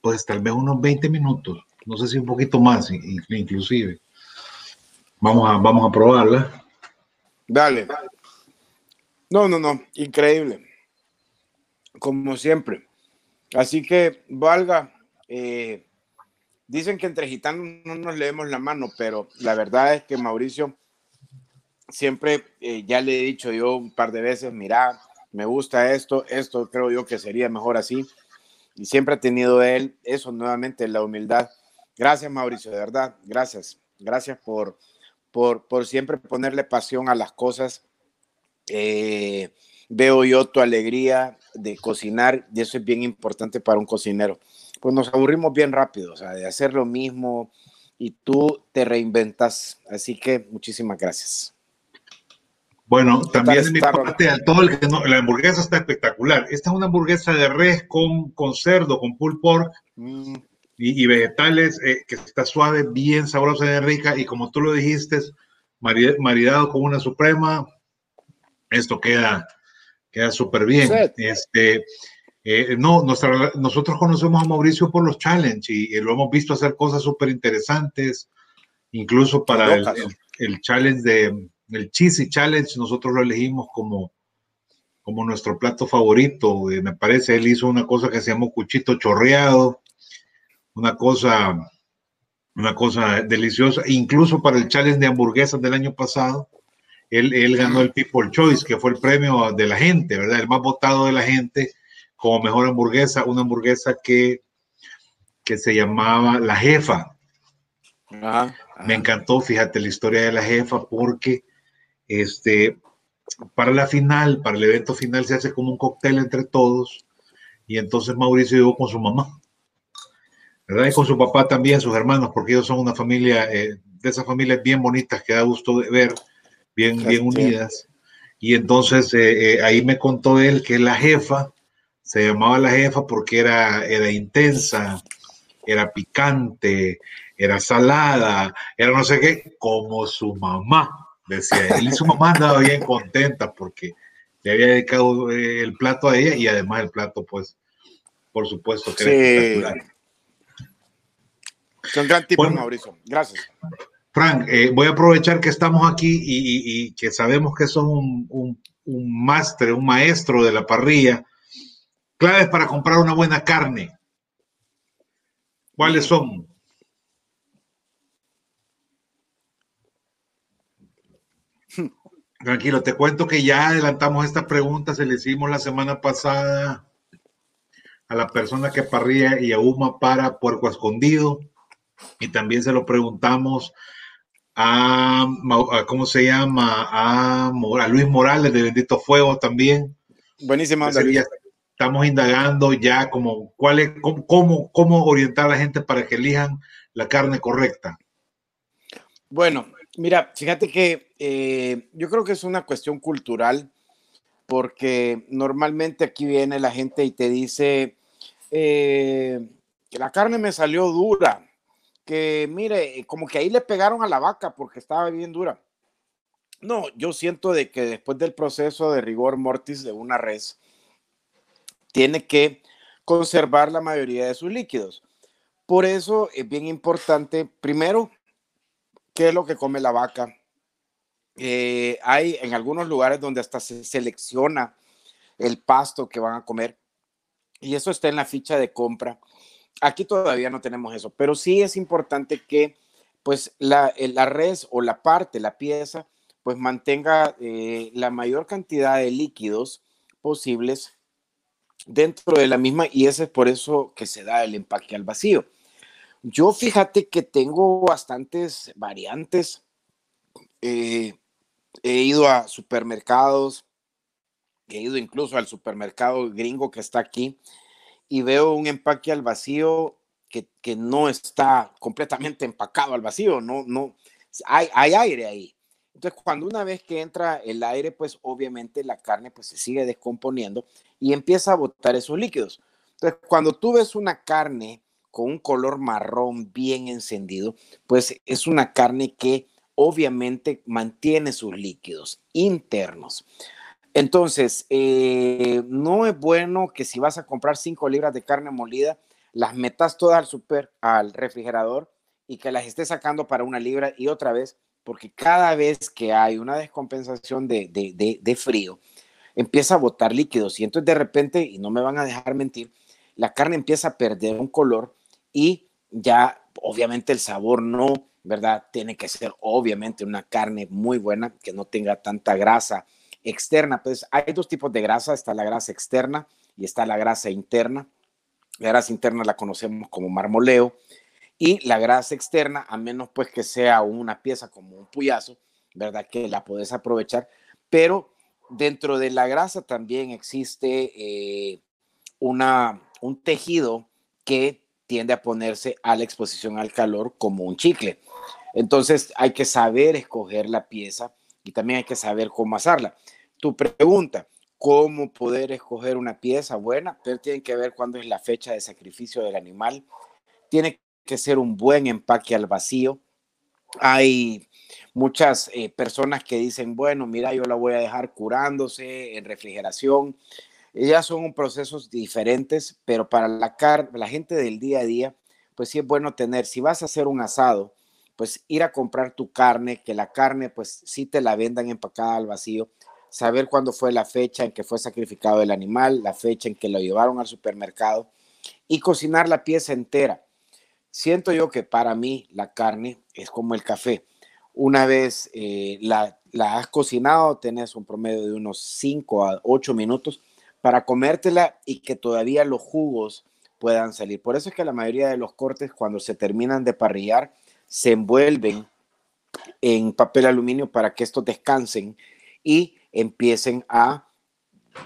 pues tal vez unos 20 minutos, no sé si un poquito más, inclusive. Vamos a, vamos a probarla. Dale. No, no, no, increíble. Como siempre. Así que, valga, eh, dicen que entre gitanos no nos leemos la mano, pero la verdad es que Mauricio siempre, eh, ya le he dicho yo un par de veces, mira, me gusta esto, esto creo yo que sería mejor así. Y siempre ha tenido él eso nuevamente, la humildad. Gracias, Mauricio, de verdad, gracias. Gracias por, por, por siempre ponerle pasión a las cosas. Eh, veo yo tu alegría de cocinar y eso es bien importante para un cocinero. Pues nos aburrimos bien rápido, o sea, de hacer lo mismo y tú te reinventas. Así que muchísimas gracias. Bueno, también de mi parte, a todo el que no, la hamburguesa está espectacular. Esta es una hamburguesa de res con, con cerdo, con pulled pork mm. Y, vegetales, eh, que está suave, bien sabrosa y rica. Y como tú lo dijiste, maridado con una suprema, esto queda queda súper bien. Este, eh, no, nosotros conocemos a Mauricio por los challenge y, lo hemos visto hacer cosas súper interesantes, incluso para el, el, challenge de el Cheesy Challenge, nosotros lo elegimos como, como nuestro plato favorito. Eh, me parece, él hizo una cosa que se llamó cuchito chorreado, una cosa, una cosa deliciosa, incluso para el challenge de hamburguesas del año pasado él, ganó el People Choice, que fue el premio de la gente, ¿verdad? El más votado de la gente como mejor hamburguesa, una hamburguesa que, que se llamaba La Jefa. Me encantó, fíjate, la historia de La Jefa, porque este, para la final, para el evento final, se hace como un cóctel entre todos, y entonces Mauricio llegó con su mamá. ¿Verdad? Y con su papá también, sus hermanos, porque ellos son una familia, eh, de esas familias bien bonitas que da gusto de ver, bien, bien unidas. Y entonces eh, eh, ahí me contó él que la jefa, se llamaba la jefa porque era, era intensa, era picante, era salada, era no sé qué, como su mamá, decía él. Y su mamá andaba bien contenta porque le había dedicado eh, el plato a ella y además el plato, pues, por supuesto que era espectacular. Son gran tipo, Mauricio. Gracias. Frank, eh, voy a aprovechar que estamos aquí y, que sabemos que son un, un, máster, un maestro de la parrilla. Claves para comprar una buena carne. ¿Cuáles son? Tranquilo, te cuento que ya adelantamos esta pregunta, se le hicimos la semana pasada a la persona que parrilla y ahuma para Puerco Escondido y también se lo preguntamos a, ¿cómo se llama? A, Luis Morales de Bendito Fuego también. Buenísima. Estamos indagando ya como cuál es, cómo, cómo, orientar a la gente para que elijan la carne correcta. Bueno, mira, fíjate que eh, yo creo que es una cuestión cultural porque normalmente aquí viene la gente y te dice eh, que la carne me salió dura que mire, como que ahí le pegaron a la vaca porque estaba bien dura. No, yo siento de que después del proceso de rigor mortis de una res, tiene que conservar la mayoría de sus líquidos. Por eso es bien importante, primero, qué es lo que come la vaca. Eh, hay en algunos lugares donde hasta se selecciona el pasto que van a comer y eso está en la ficha de compra. Aquí todavía no tenemos eso, pero sí es importante que pues la, la res o la parte, la pieza, pues mantenga eh, la mayor cantidad de líquidos posibles dentro de la misma y ese es por eso que se da el empaque al vacío. Yo fíjate que tengo bastantes variantes. Eh, he ido a supermercados, he ido incluso al supermercado gringo que está aquí y veo un empaque al vacío que, que, no está completamente empacado al vacío, no, no, hay, hay aire ahí. Entonces, cuando una vez que entra el aire, pues obviamente la carne pues se sigue descomponiendo y empieza a botar esos líquidos. Entonces, cuando tú ves una carne con un color marrón bien encendido, pues es una carne que obviamente mantiene sus líquidos internos. Entonces, eh, no es bueno que si vas a comprar 5 libras de carne molida, las metas todas al super, al refrigerador y que las estés sacando para una libra y otra vez, porque cada vez que hay una descompensación de, de frío, empieza a botar líquidos y entonces de repente, y no me van a dejar mentir, la carne empieza a perder un color y ya obviamente el sabor no, ¿verdad? Tiene que ser obviamente una carne muy buena, que no tenga tanta grasa externa. Pues hay dos tipos de grasa, está la grasa externa y está la grasa interna. La grasa interna la conocemos como marmoleo y la grasa externa, a menos pues que sea una pieza como un puyazo, ¿verdad? Que la puedes aprovechar, pero dentro de la grasa también existe eh, una, un tejido que tiende a ponerse a la exposición al calor como un chicle. Entonces hay que saber escoger la pieza y también hay que saber cómo asarla tu pregunta, ¿cómo poder escoger una pieza buena? Pero tiene que ver cuándo es la fecha de sacrificio del animal. Tiene que ser un buen empaque al vacío. Hay muchas eh, personas que dicen, bueno, mira, yo la voy a dejar curándose en refrigeración. Ellas son procesos diferentes, pero para la, la gente del día a día, pues sí es bueno tener, si vas a hacer un asado, pues ir a comprar tu carne, que la carne pues sí te la vendan empacada al vacío, saber cuándo fue la fecha en que fue sacrificado el animal, la fecha en que lo llevaron al supermercado y cocinar la pieza entera. Siento yo que para mí la carne es como el café. Una vez eh, la, la has cocinado, tenés un promedio de unos 5 a 8 minutos para comértela y que todavía los jugos puedan salir. Por eso es que la mayoría de los cortes cuando se terminan de parrillar se envuelven en papel aluminio para que estos descansen y empiecen a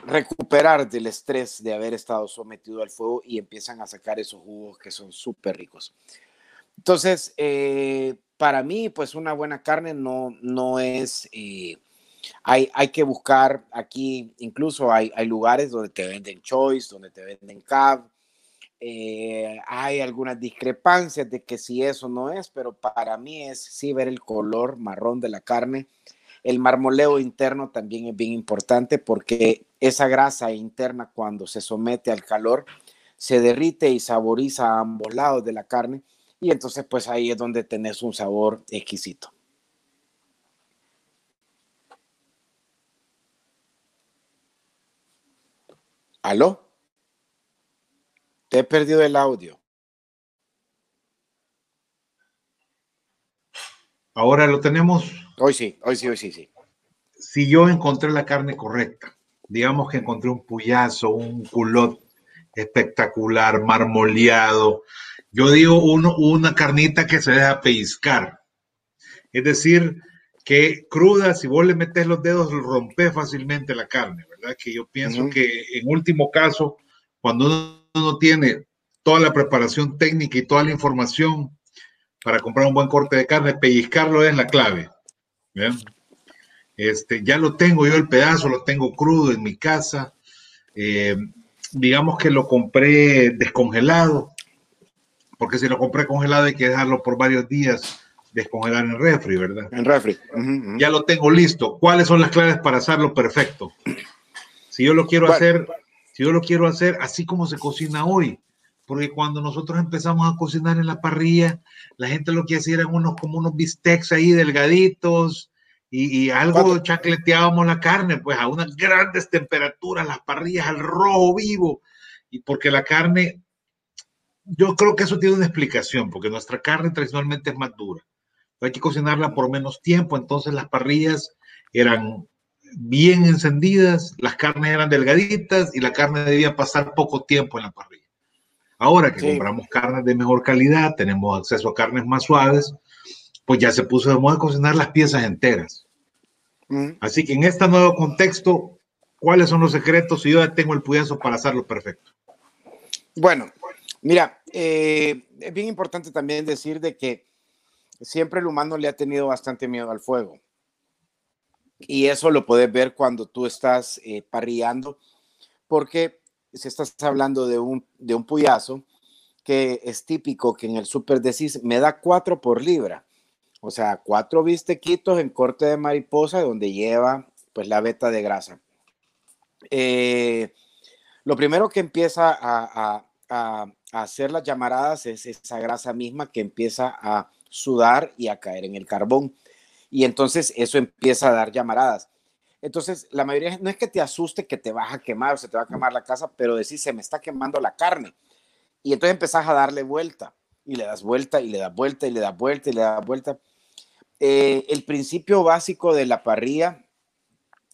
recuperar del estrés de haber estado sometido al fuego y empiezan a sacar esos jugos que son súper ricos. Entonces, eh, para mí, pues una buena carne no, no es... Eh, hay, hay, que buscar aquí, incluso hay, hay lugares donde te venden choice, donde te venden cab, eh, hay algunas discrepancias de que si eso no es, pero para mí es sí ver el color marrón de la carne. El marmoleo interno también es bien importante porque esa grasa interna cuando se somete al calor se derrite y saboriza a ambos lados de la carne y entonces pues ahí es donde tenés un sabor exquisito. ¿Aló? Te he perdido el audio. Ahora lo tenemos. Hoy sí, hoy sí, hoy sí, sí. Si yo encontré la carne correcta, digamos que encontré un puyazo, un culot espectacular, marmoleado. Yo digo uno, una carnita que se deja pellizcar. Es decir, que cruda, si vos le metes los dedos, rompe fácilmente la carne, ¿verdad? Que yo pienso que en último caso, cuando uno no tiene toda la preparación técnica y toda la información para comprar un buen corte de carne, pellizcarlo es la clave. Este, ya lo tengo yo el pedazo, lo tengo crudo en mi casa. Eh, digamos que lo compré descongelado, porque si lo compré congelado hay que dejarlo por varios días descongelar en refri, ¿verdad? En refri. Ya lo tengo listo. ¿Cuáles son las claves para hacerlo perfecto? Si yo lo quiero hacer yo lo quiero hacer así como se cocina hoy. Porque cuando nosotros empezamos a cocinar en la parrilla, la gente lo que hacía eran unos como unos bistecs ahí delgaditos y, algo chacleteábamos la carne, pues a unas grandes temperaturas, las parrillas al rojo vivo. Y porque la carne, yo creo que eso tiene una explicación, porque nuestra carne tradicionalmente es más dura. Hay que cocinarla por menos tiempo, entonces las parrillas eran bien encendidas, las carnes eran delgaditas y la carne debía pasar poco tiempo en la parrilla. Ahora que compramos carnes de mejor calidad, tenemos acceso a carnes más suaves, pues ya se puso de moda cocinar las piezas enteras. Mm. Así que en este nuevo contexto, ¿cuáles son los secretos si yo ya tengo el puyazo para hacerlo perfecto? Bueno, mira, eh, es bien importante también decir de que siempre el humano le ha tenido bastante miedo al fuego. Y eso lo puedes ver cuando tú estás eh, parrillando, porque si estás hablando de un, de un puyazo, que es típico que en el super decís, me da cuatro por libra. O sea, cuatro bistequitos en corte de mariposa donde lleva pues la veta de grasa. Eh, lo primero que empieza a, a, hacer las llamaradas es esa grasa misma que empieza a sudar y a caer en el carbón y entonces eso empieza a dar llamaradas. Entonces, la mayoría no es que te asuste que te vas a quemar o se te va a quemar la casa, pero decís, se me está quemando la carne. Y entonces empezás a darle vuelta y le das vuelta y le das vuelta y le das vuelta y le das vuelta. Eh, el principio básico de la parrilla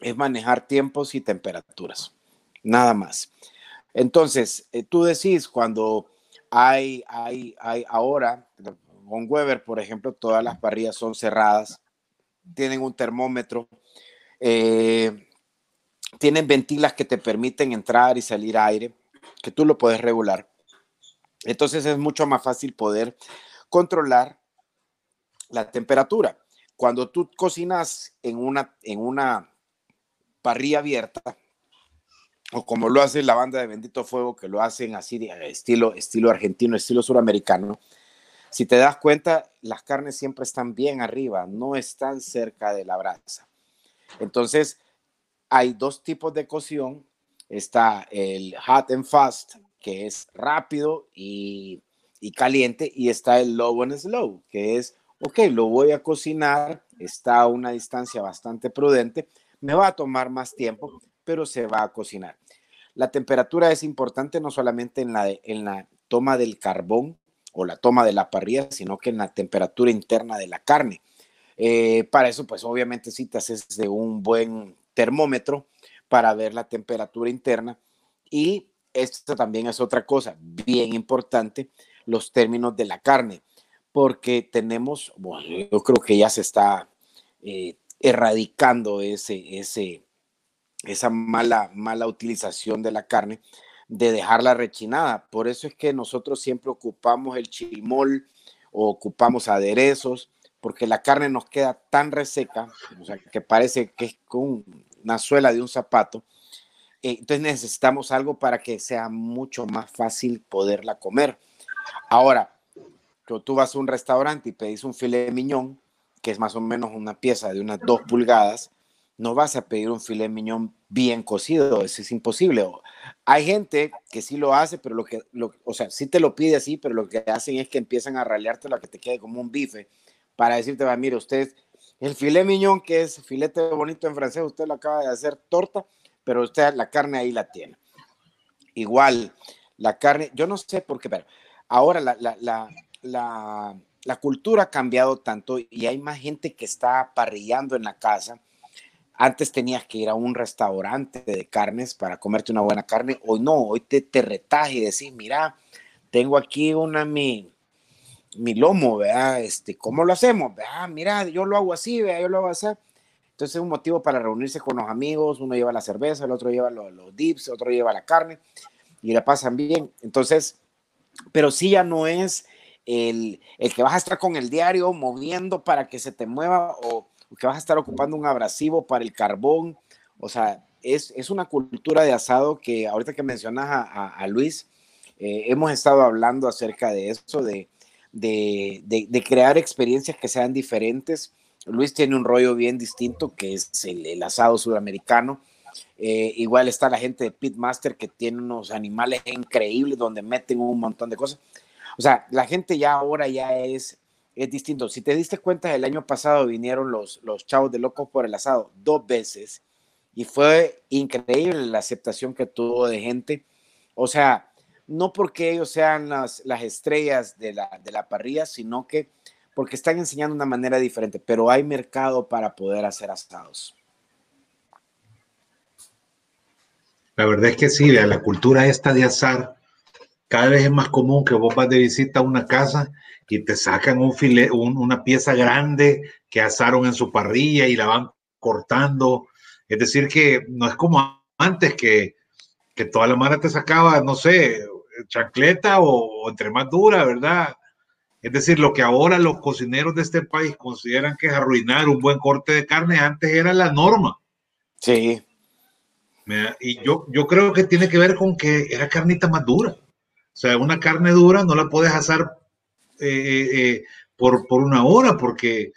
es manejar tiempos y temperaturas, nada más. Entonces, eh, tú decís cuando hay, hay, hay ahora, con Weber, por ejemplo, todas las parrillas son cerradas tienen un termómetro, eh, tienen ventilas que te permiten entrar y salir aire, que tú lo puedes regular. Entonces es mucho más fácil poder controlar la temperatura. Cuando tú cocinas en una, en una parrilla abierta, o como lo hace la banda de Bendito Fuego, que lo hacen así, estilo, estilo argentino, estilo suramericano, Si te das cuenta, las carnes siempre están bien arriba, no están cerca de la brasa. Entonces, hay dos tipos de cocción. Está el hot and fast, que es rápido y, y caliente, y está el low and slow, que es, ok, lo voy a cocinar, está a una distancia bastante prudente, me va a tomar más tiempo, pero se va a cocinar. La temperatura es importante no solamente en la, en la toma del carbón o la toma de la parrilla, sino que en la temperatura interna de la carne. Eh, para eso, pues obviamente si te haces de un buen termómetro para ver la temperatura interna. Y esto también es otra cosa bien importante, los términos de la carne, porque tenemos, bueno, yo creo que ya se está eh, erradicando ese, ese, esa mala, mala utilización de la carne, de dejarla rechinada. Por eso es que nosotros siempre ocupamos el chimol o ocupamos aderezos, porque la carne nos queda tan reseca, o sea, que parece que es con una suela de un zapato. Eh, entonces necesitamos algo para que sea mucho más fácil poderla comer. Ahora, tú vas a un restaurante y pedís un filet miñón, que es más o menos una pieza de unas dos pulgadas, no vas a pedir un filet miñón bien cocido, eso es imposible. Hay gente que sí lo hace, pero lo que, o sea, sí te lo pide así, pero lo que hacen es que empiezan a ralearte lo que te quede como un bife para decirte, va, mire, usted, el filet miñón, que es filete bonito en francés, usted lo acaba de hacer torta, pero usted la carne ahí la tiene. Igual, la carne, yo no sé por qué, pero ahora la, la, la, la, la cultura ha cambiado tanto y hay más gente que está parrillando en la casa antes tenías que ir a un restaurante de carnes para comerte una buena carne. Hoy no, hoy te, te retas y decís, mira, tengo aquí una mi, mi lomo, ¿verdad? Este, ¿Cómo lo hacemos? ¿verdad? Mira, yo lo hago así, ¿verdad? Yo lo hago así. Entonces es un motivo para reunirse con los amigos. Uno lleva la cerveza, el otro lleva los, dips, el otro lleva la carne y la pasan bien. Entonces, pero sí ya no es el, el que vas a estar con el diario moviendo para que se te mueva o que vas a estar ocupando un abrasivo para el carbón. O sea, es, es una cultura de asado que ahorita que mencionas a, a, Luis, eh, hemos estado hablando acerca de eso, de, de, de, crear experiencias que sean diferentes. Luis tiene un rollo bien distinto que es el, asado sudamericano. Eh, igual está la gente de Pitmaster que tiene unos animales increíbles donde meten un montón de cosas. O sea, la gente ya ahora ya es es distinto. Si te diste cuenta, el año pasado vinieron los, los chavos de Locos por el Asado dos veces y fue increíble la aceptación que tuvo de gente. O sea, no porque ellos sean las, las estrellas de la, de la parrilla, sino que porque están enseñando una manera diferente, pero hay mercado para poder hacer asados. La verdad es que sí, la cultura esta de asar, cada vez es más común que vos vas de visita a una casa y te sacan un file, una pieza grande que asaron en su parrilla y la van cortando. Es decir, que no es como antes que, que toda la mano te sacaba, no sé, chancleta o, entre más dura, ¿verdad? Es decir, lo que ahora los cocineros de este país consideran que es arruinar un buen corte de carne, antes era la norma. Sí. Y yo, yo creo que tiene que ver con que era carnita más dura. O sea, una carne dura no la puedes asar eh, eh, por, por, una hora porque,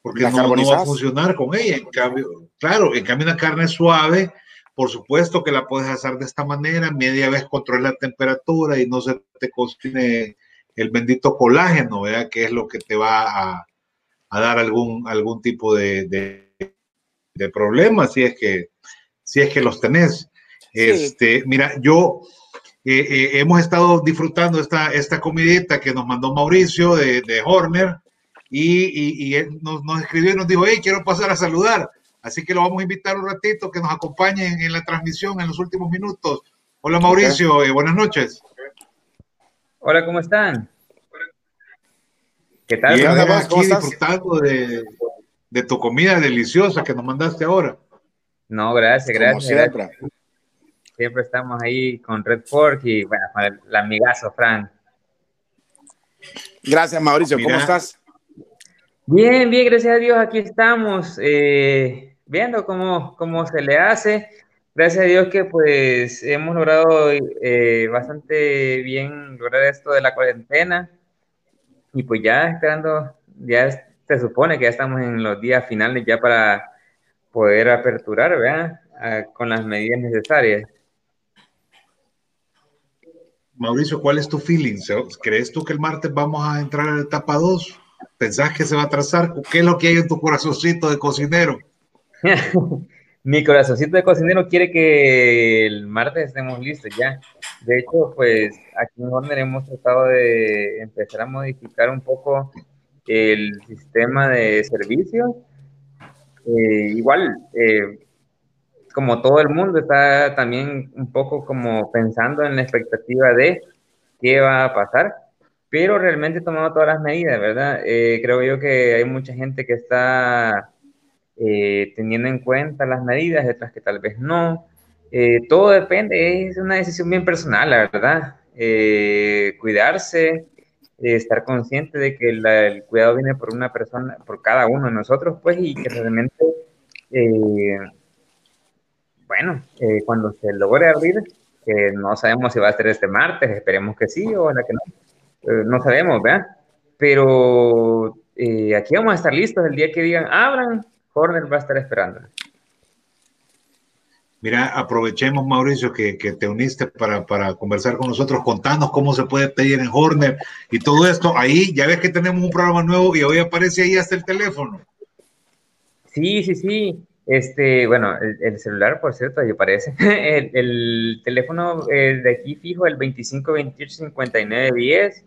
porque no, no, va a funcionar con ella. En cambio, claro, en cambio una carne suave, por supuesto que la puedes hacer de esta manera, media vez controlar la temperatura y no se te cocine el bendito colágeno, ¿verdad? Que es lo que te va a, a dar algún, algún tipo de, de, de, problema si es que, si es que los tenés. Este, mira, yo eh, eh, hemos estado disfrutando esta, esta comidita que nos mandó Mauricio de, de Horner y, y, él nos, nos, escribió y nos dijo, hey, quiero pasar a saludar. Así que lo vamos a invitar un ratito que nos acompañe en, la transmisión en los últimos minutos. Hola Mauricio, eh, buenas noches. Hola, ¿cómo están? ¿Qué tal? Bien, aquí disfrutando de, de, tu comida deliciosa que nos mandaste ahora. No, gracias, gracias. gracias siempre estamos ahí con Red Fork y bueno, con el, amigazo Frank. Gracias, Mauricio. ¿Cómo estás? Bien, bien, gracias a Dios. Aquí estamos eh, viendo cómo, cómo se le hace. Gracias a Dios que pues hemos logrado eh, bastante bien lograr esto de la cuarentena. y pues ya esperando, ya se supone que ya estamos en los días finales ya para poder aperturar, ¿verdad? Ah, con las medidas necesarias. Mauricio, ¿cuál es tu feeling? ¿Crees tú que el martes vamos a entrar a la etapa 2? ¿Pensás que se va a trazar? ¿Qué es lo que hay en tu corazoncito de cocinero? Mi corazoncito de cocinero quiere que el martes estemos listos ya. De hecho, pues aquí en Horner hemos tratado de empezar a modificar un poco el sistema de servicios. Eh, igual, eh, como todo el mundo está también un poco como pensando en la expectativa de qué va a pasar, pero realmente tomando todas las medidas, ¿verdad? Eh, creo yo que hay mucha gente que está eh, teniendo en cuenta las medidas, otras que tal vez no. Eh, todo depende, es una decisión bien personal, la verdad. Eh, cuidarse, estar consciente de que el cuidado viene por una persona, por cada uno de nosotros, pues, y que realmente, bueno, cuando se logre abrir, no sabemos si va a ser este martes, esperemos que sí o la que no, no sabemos, ¿verdad? Pero aquí vamos a estar listos el día que digan, abran, Horner va a estar esperando. Mira, aprovechemos, Mauricio, que, te uniste para, conversar con nosotros. Contanos cómo se puede pedir en Horner y todo esto. Ahí ya ves que tenemos un programa nuevo y hoy aparece ahí hasta el teléfono. Sí, sí, sí. Este, bueno, el, celular, por cierto, ahí aparece. El, teléfono de aquí fijo, el 2528-5910.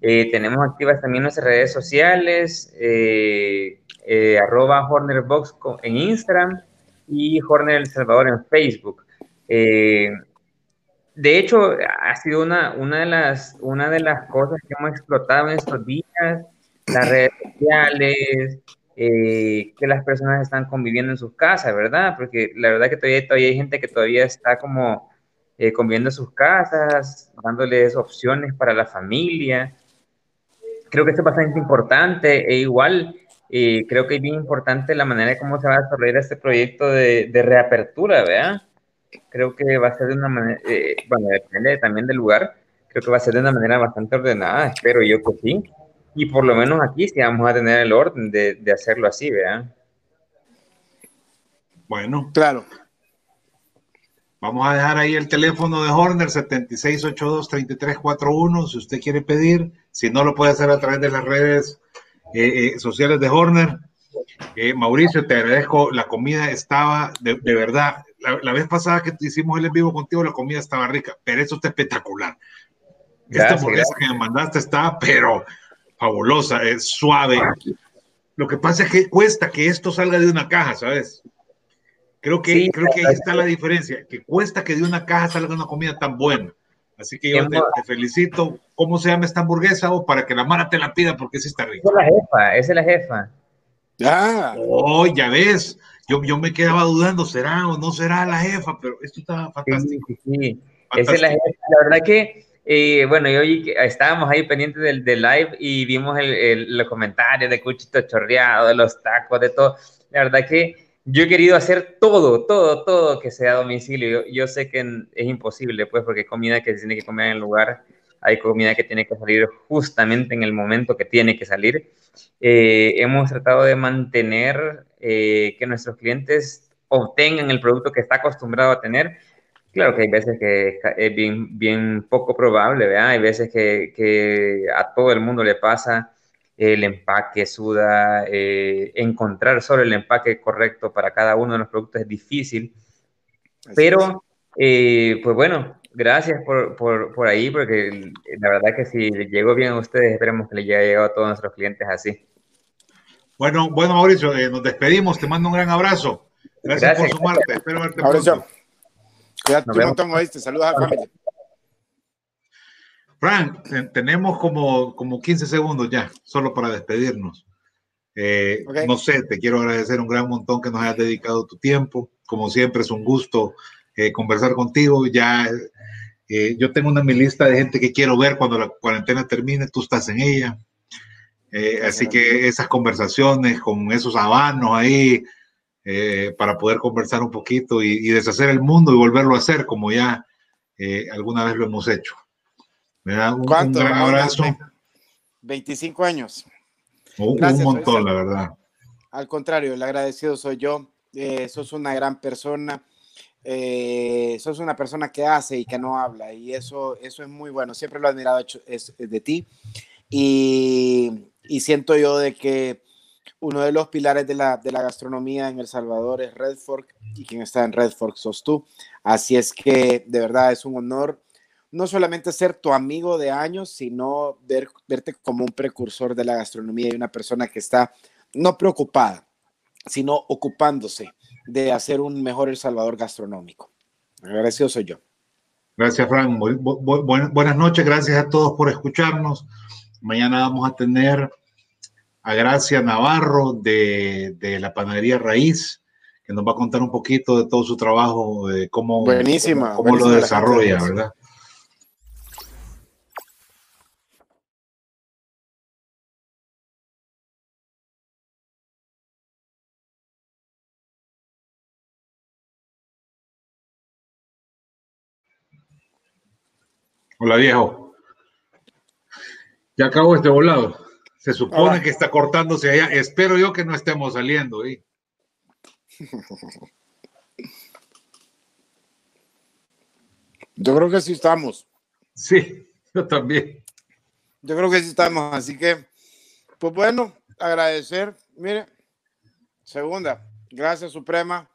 Eh, tenemos activas también nuestras redes sociales. Eh, eh, Hornerbox en Instagram y Horner El Salvador en Facebook. De hecho, ha sido una, una, de las, una de las cosas que hemos explotado en estos días, las redes sociales, que las personas están conviviendo en sus casas, ¿verdad? Porque la verdad que todavía, todavía hay gente que todavía está como conviviendo en sus casas, dándoles opciones para la familia. Creo que esto es bastante importante e igual y creo que es bien importante la manera de cómo se va a desarrollar este proyecto de, de reapertura, ¿verdad? Creo que va a ser de una manera, eh, bueno, depende también del lugar, creo que va a ser de una manera bastante ordenada, espero yo que sí. Y por lo menos aquí sí vamos a tener el orden de, de hacerlo así, ¿verdad? Bueno, claro. Vamos a dejar ahí el teléfono de Horner 7682-3341 si usted quiere pedir. Si no, lo puede hacer a través de las redes eh, eh, sociales de Horner. Eh, Mauricio, te agradezco. La comida estaba de, verdad. La, vez pasada que hicimos el en vivo contigo, la comida estaba rica, pero eso está espectacular. Esta hamburguesa que me mandaste está, pero fabulosa, es suave. Lo que pasa es que cuesta que esto salga de una caja, ¿sabes? Creo que, creo que ahí está la diferencia, que cuesta que de una caja salga una comida tan buena. Así que yo te, felicito. ¿Cómo se llama esta hamburguesa? O para que la Mara te la pida, porque sí está rica. Esa es la jefa, esa es la jefa. Ya. Oh, ya ves. Yo, yo me quedaba dudando, ¿será o no será la jefa? Pero esto está fantástico. Sí, sí, Esa es la jefa. La verdad que, eh, bueno, yo estábamos ahí pendientes del, del live y vimos el, el, los comentarios de Cuchito Chorreado, de los tacos, de todo. La verdad que yo he querido hacer todo, todo, todo que sea a domicilio. Yo, sé que es imposible, pues, porque hay comida que se tiene que comer en el lugar, hay comida que tiene que salir justamente en el momento que tiene que salir. Eh, hemos tratado de mantener eh, que nuestros clientes obtengan el producto que está acostumbrado a tener. Claro que hay veces que es bien, bien poco probable, ¿verdad? Hay veces que, que a todo el mundo le pasa el empaque suda, eh, encontrar solo el empaque correcto para cada uno de los productos es difícil. Pero, eh, pues bueno, gracias por, por, por, ahí, porque la verdad que si llegó bien a ustedes, esperemos que le haya llegado a todos nuestros clientes así. Bueno, bueno, Mauricio, eh, nos despedimos, te mando un gran abrazo. Gracias, por sumarte, espero verte Mauricio, cuídate un montón, oíste, saludos a la familia. Frank, tenemos como, como 15 segundos ya, solo para despedirnos. Eh, no sé, te quiero agradecer un gran montón que nos hayas dedicado tu tiempo. Como siempre, es un gusto eh, conversar contigo. Ya eh, yo tengo una mi lista de gente que quiero ver cuando la cuarentena termine. Tú estás en ella. así que esas conversaciones con esos habanos ahí para poder conversar un poquito y, y, deshacer el mundo y volverlo a hacer como ya alguna vez lo hemos hecho. Me da un, gran abrazo. 25 años. un montón, la verdad. Al contrario, el agradecido soy yo. Eh, sos una gran persona. Eh, sos una persona que hace y que no habla. Y eso, eso es muy bueno. Siempre lo he admirado de ti. Y, y, siento yo de que uno de los pilares de la, de la gastronomía en El Salvador es Red Fork y quien está en Red Fork sos tú. Así es que de verdad es un honor no solamente ser tu amigo de años, sino ver, verte como un precursor de la gastronomía y una persona que está no preocupada, sino ocupándose de hacer un mejor El Salvador gastronómico. Agradecido soy yo. Gracias, Frank. buenas noches, gracias a todos por escucharnos. Mañana vamos a tener a Gracia Navarro de, la Panadería Raíz, que nos va a contar un poquito de todo su trabajo, de cómo, buenísima, cómo lo desarrolla, ¿verdad? Hola viejo. Ya acabó este volado. Se supone que está cortándose allá. Espero yo que no estemos saliendo. ¿eh? Yo creo que sí estamos. Sí, yo también. Yo creo que sí estamos. Así que, pues bueno, agradecer. Mire, segunda, gracias Suprema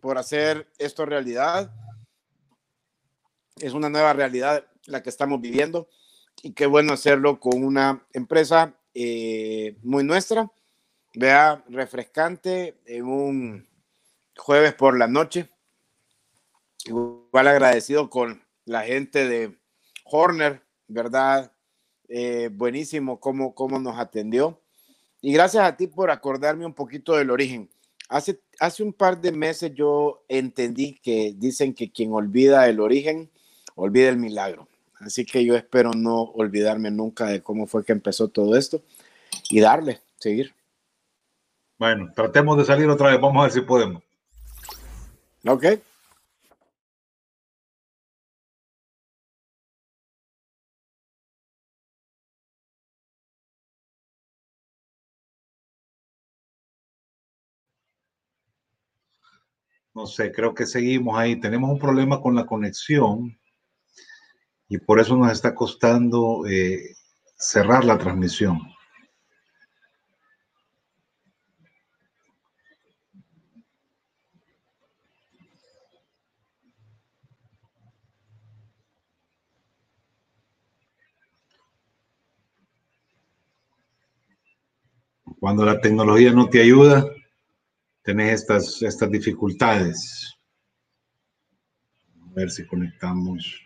por hacer esto realidad. Es una nueva realidad la que estamos viviendo y qué bueno hacerlo con una empresa eh, muy nuestra, vea, refrescante en un jueves por la noche. Igual agradecido con la gente de Horner, ¿verdad? Eh, buenísimo cómo, cómo nos atendió. Y gracias a ti por acordarme un poquito del origen. Hace, hace un par de meses yo entendí que dicen que quien olvida el origen, olvida el milagro. Así que yo espero no olvidarme nunca de cómo fue que empezó todo esto y darle, seguir. Bueno, tratemos de salir otra vez, vamos a ver si podemos. Ok. No sé, creo que seguimos ahí. Tenemos un problema con la conexión y por eso nos está costando eh, cerrar la transmisión. Cuando la tecnología no te ayuda, tenés estas, estas dificultades. A ver si conectamos.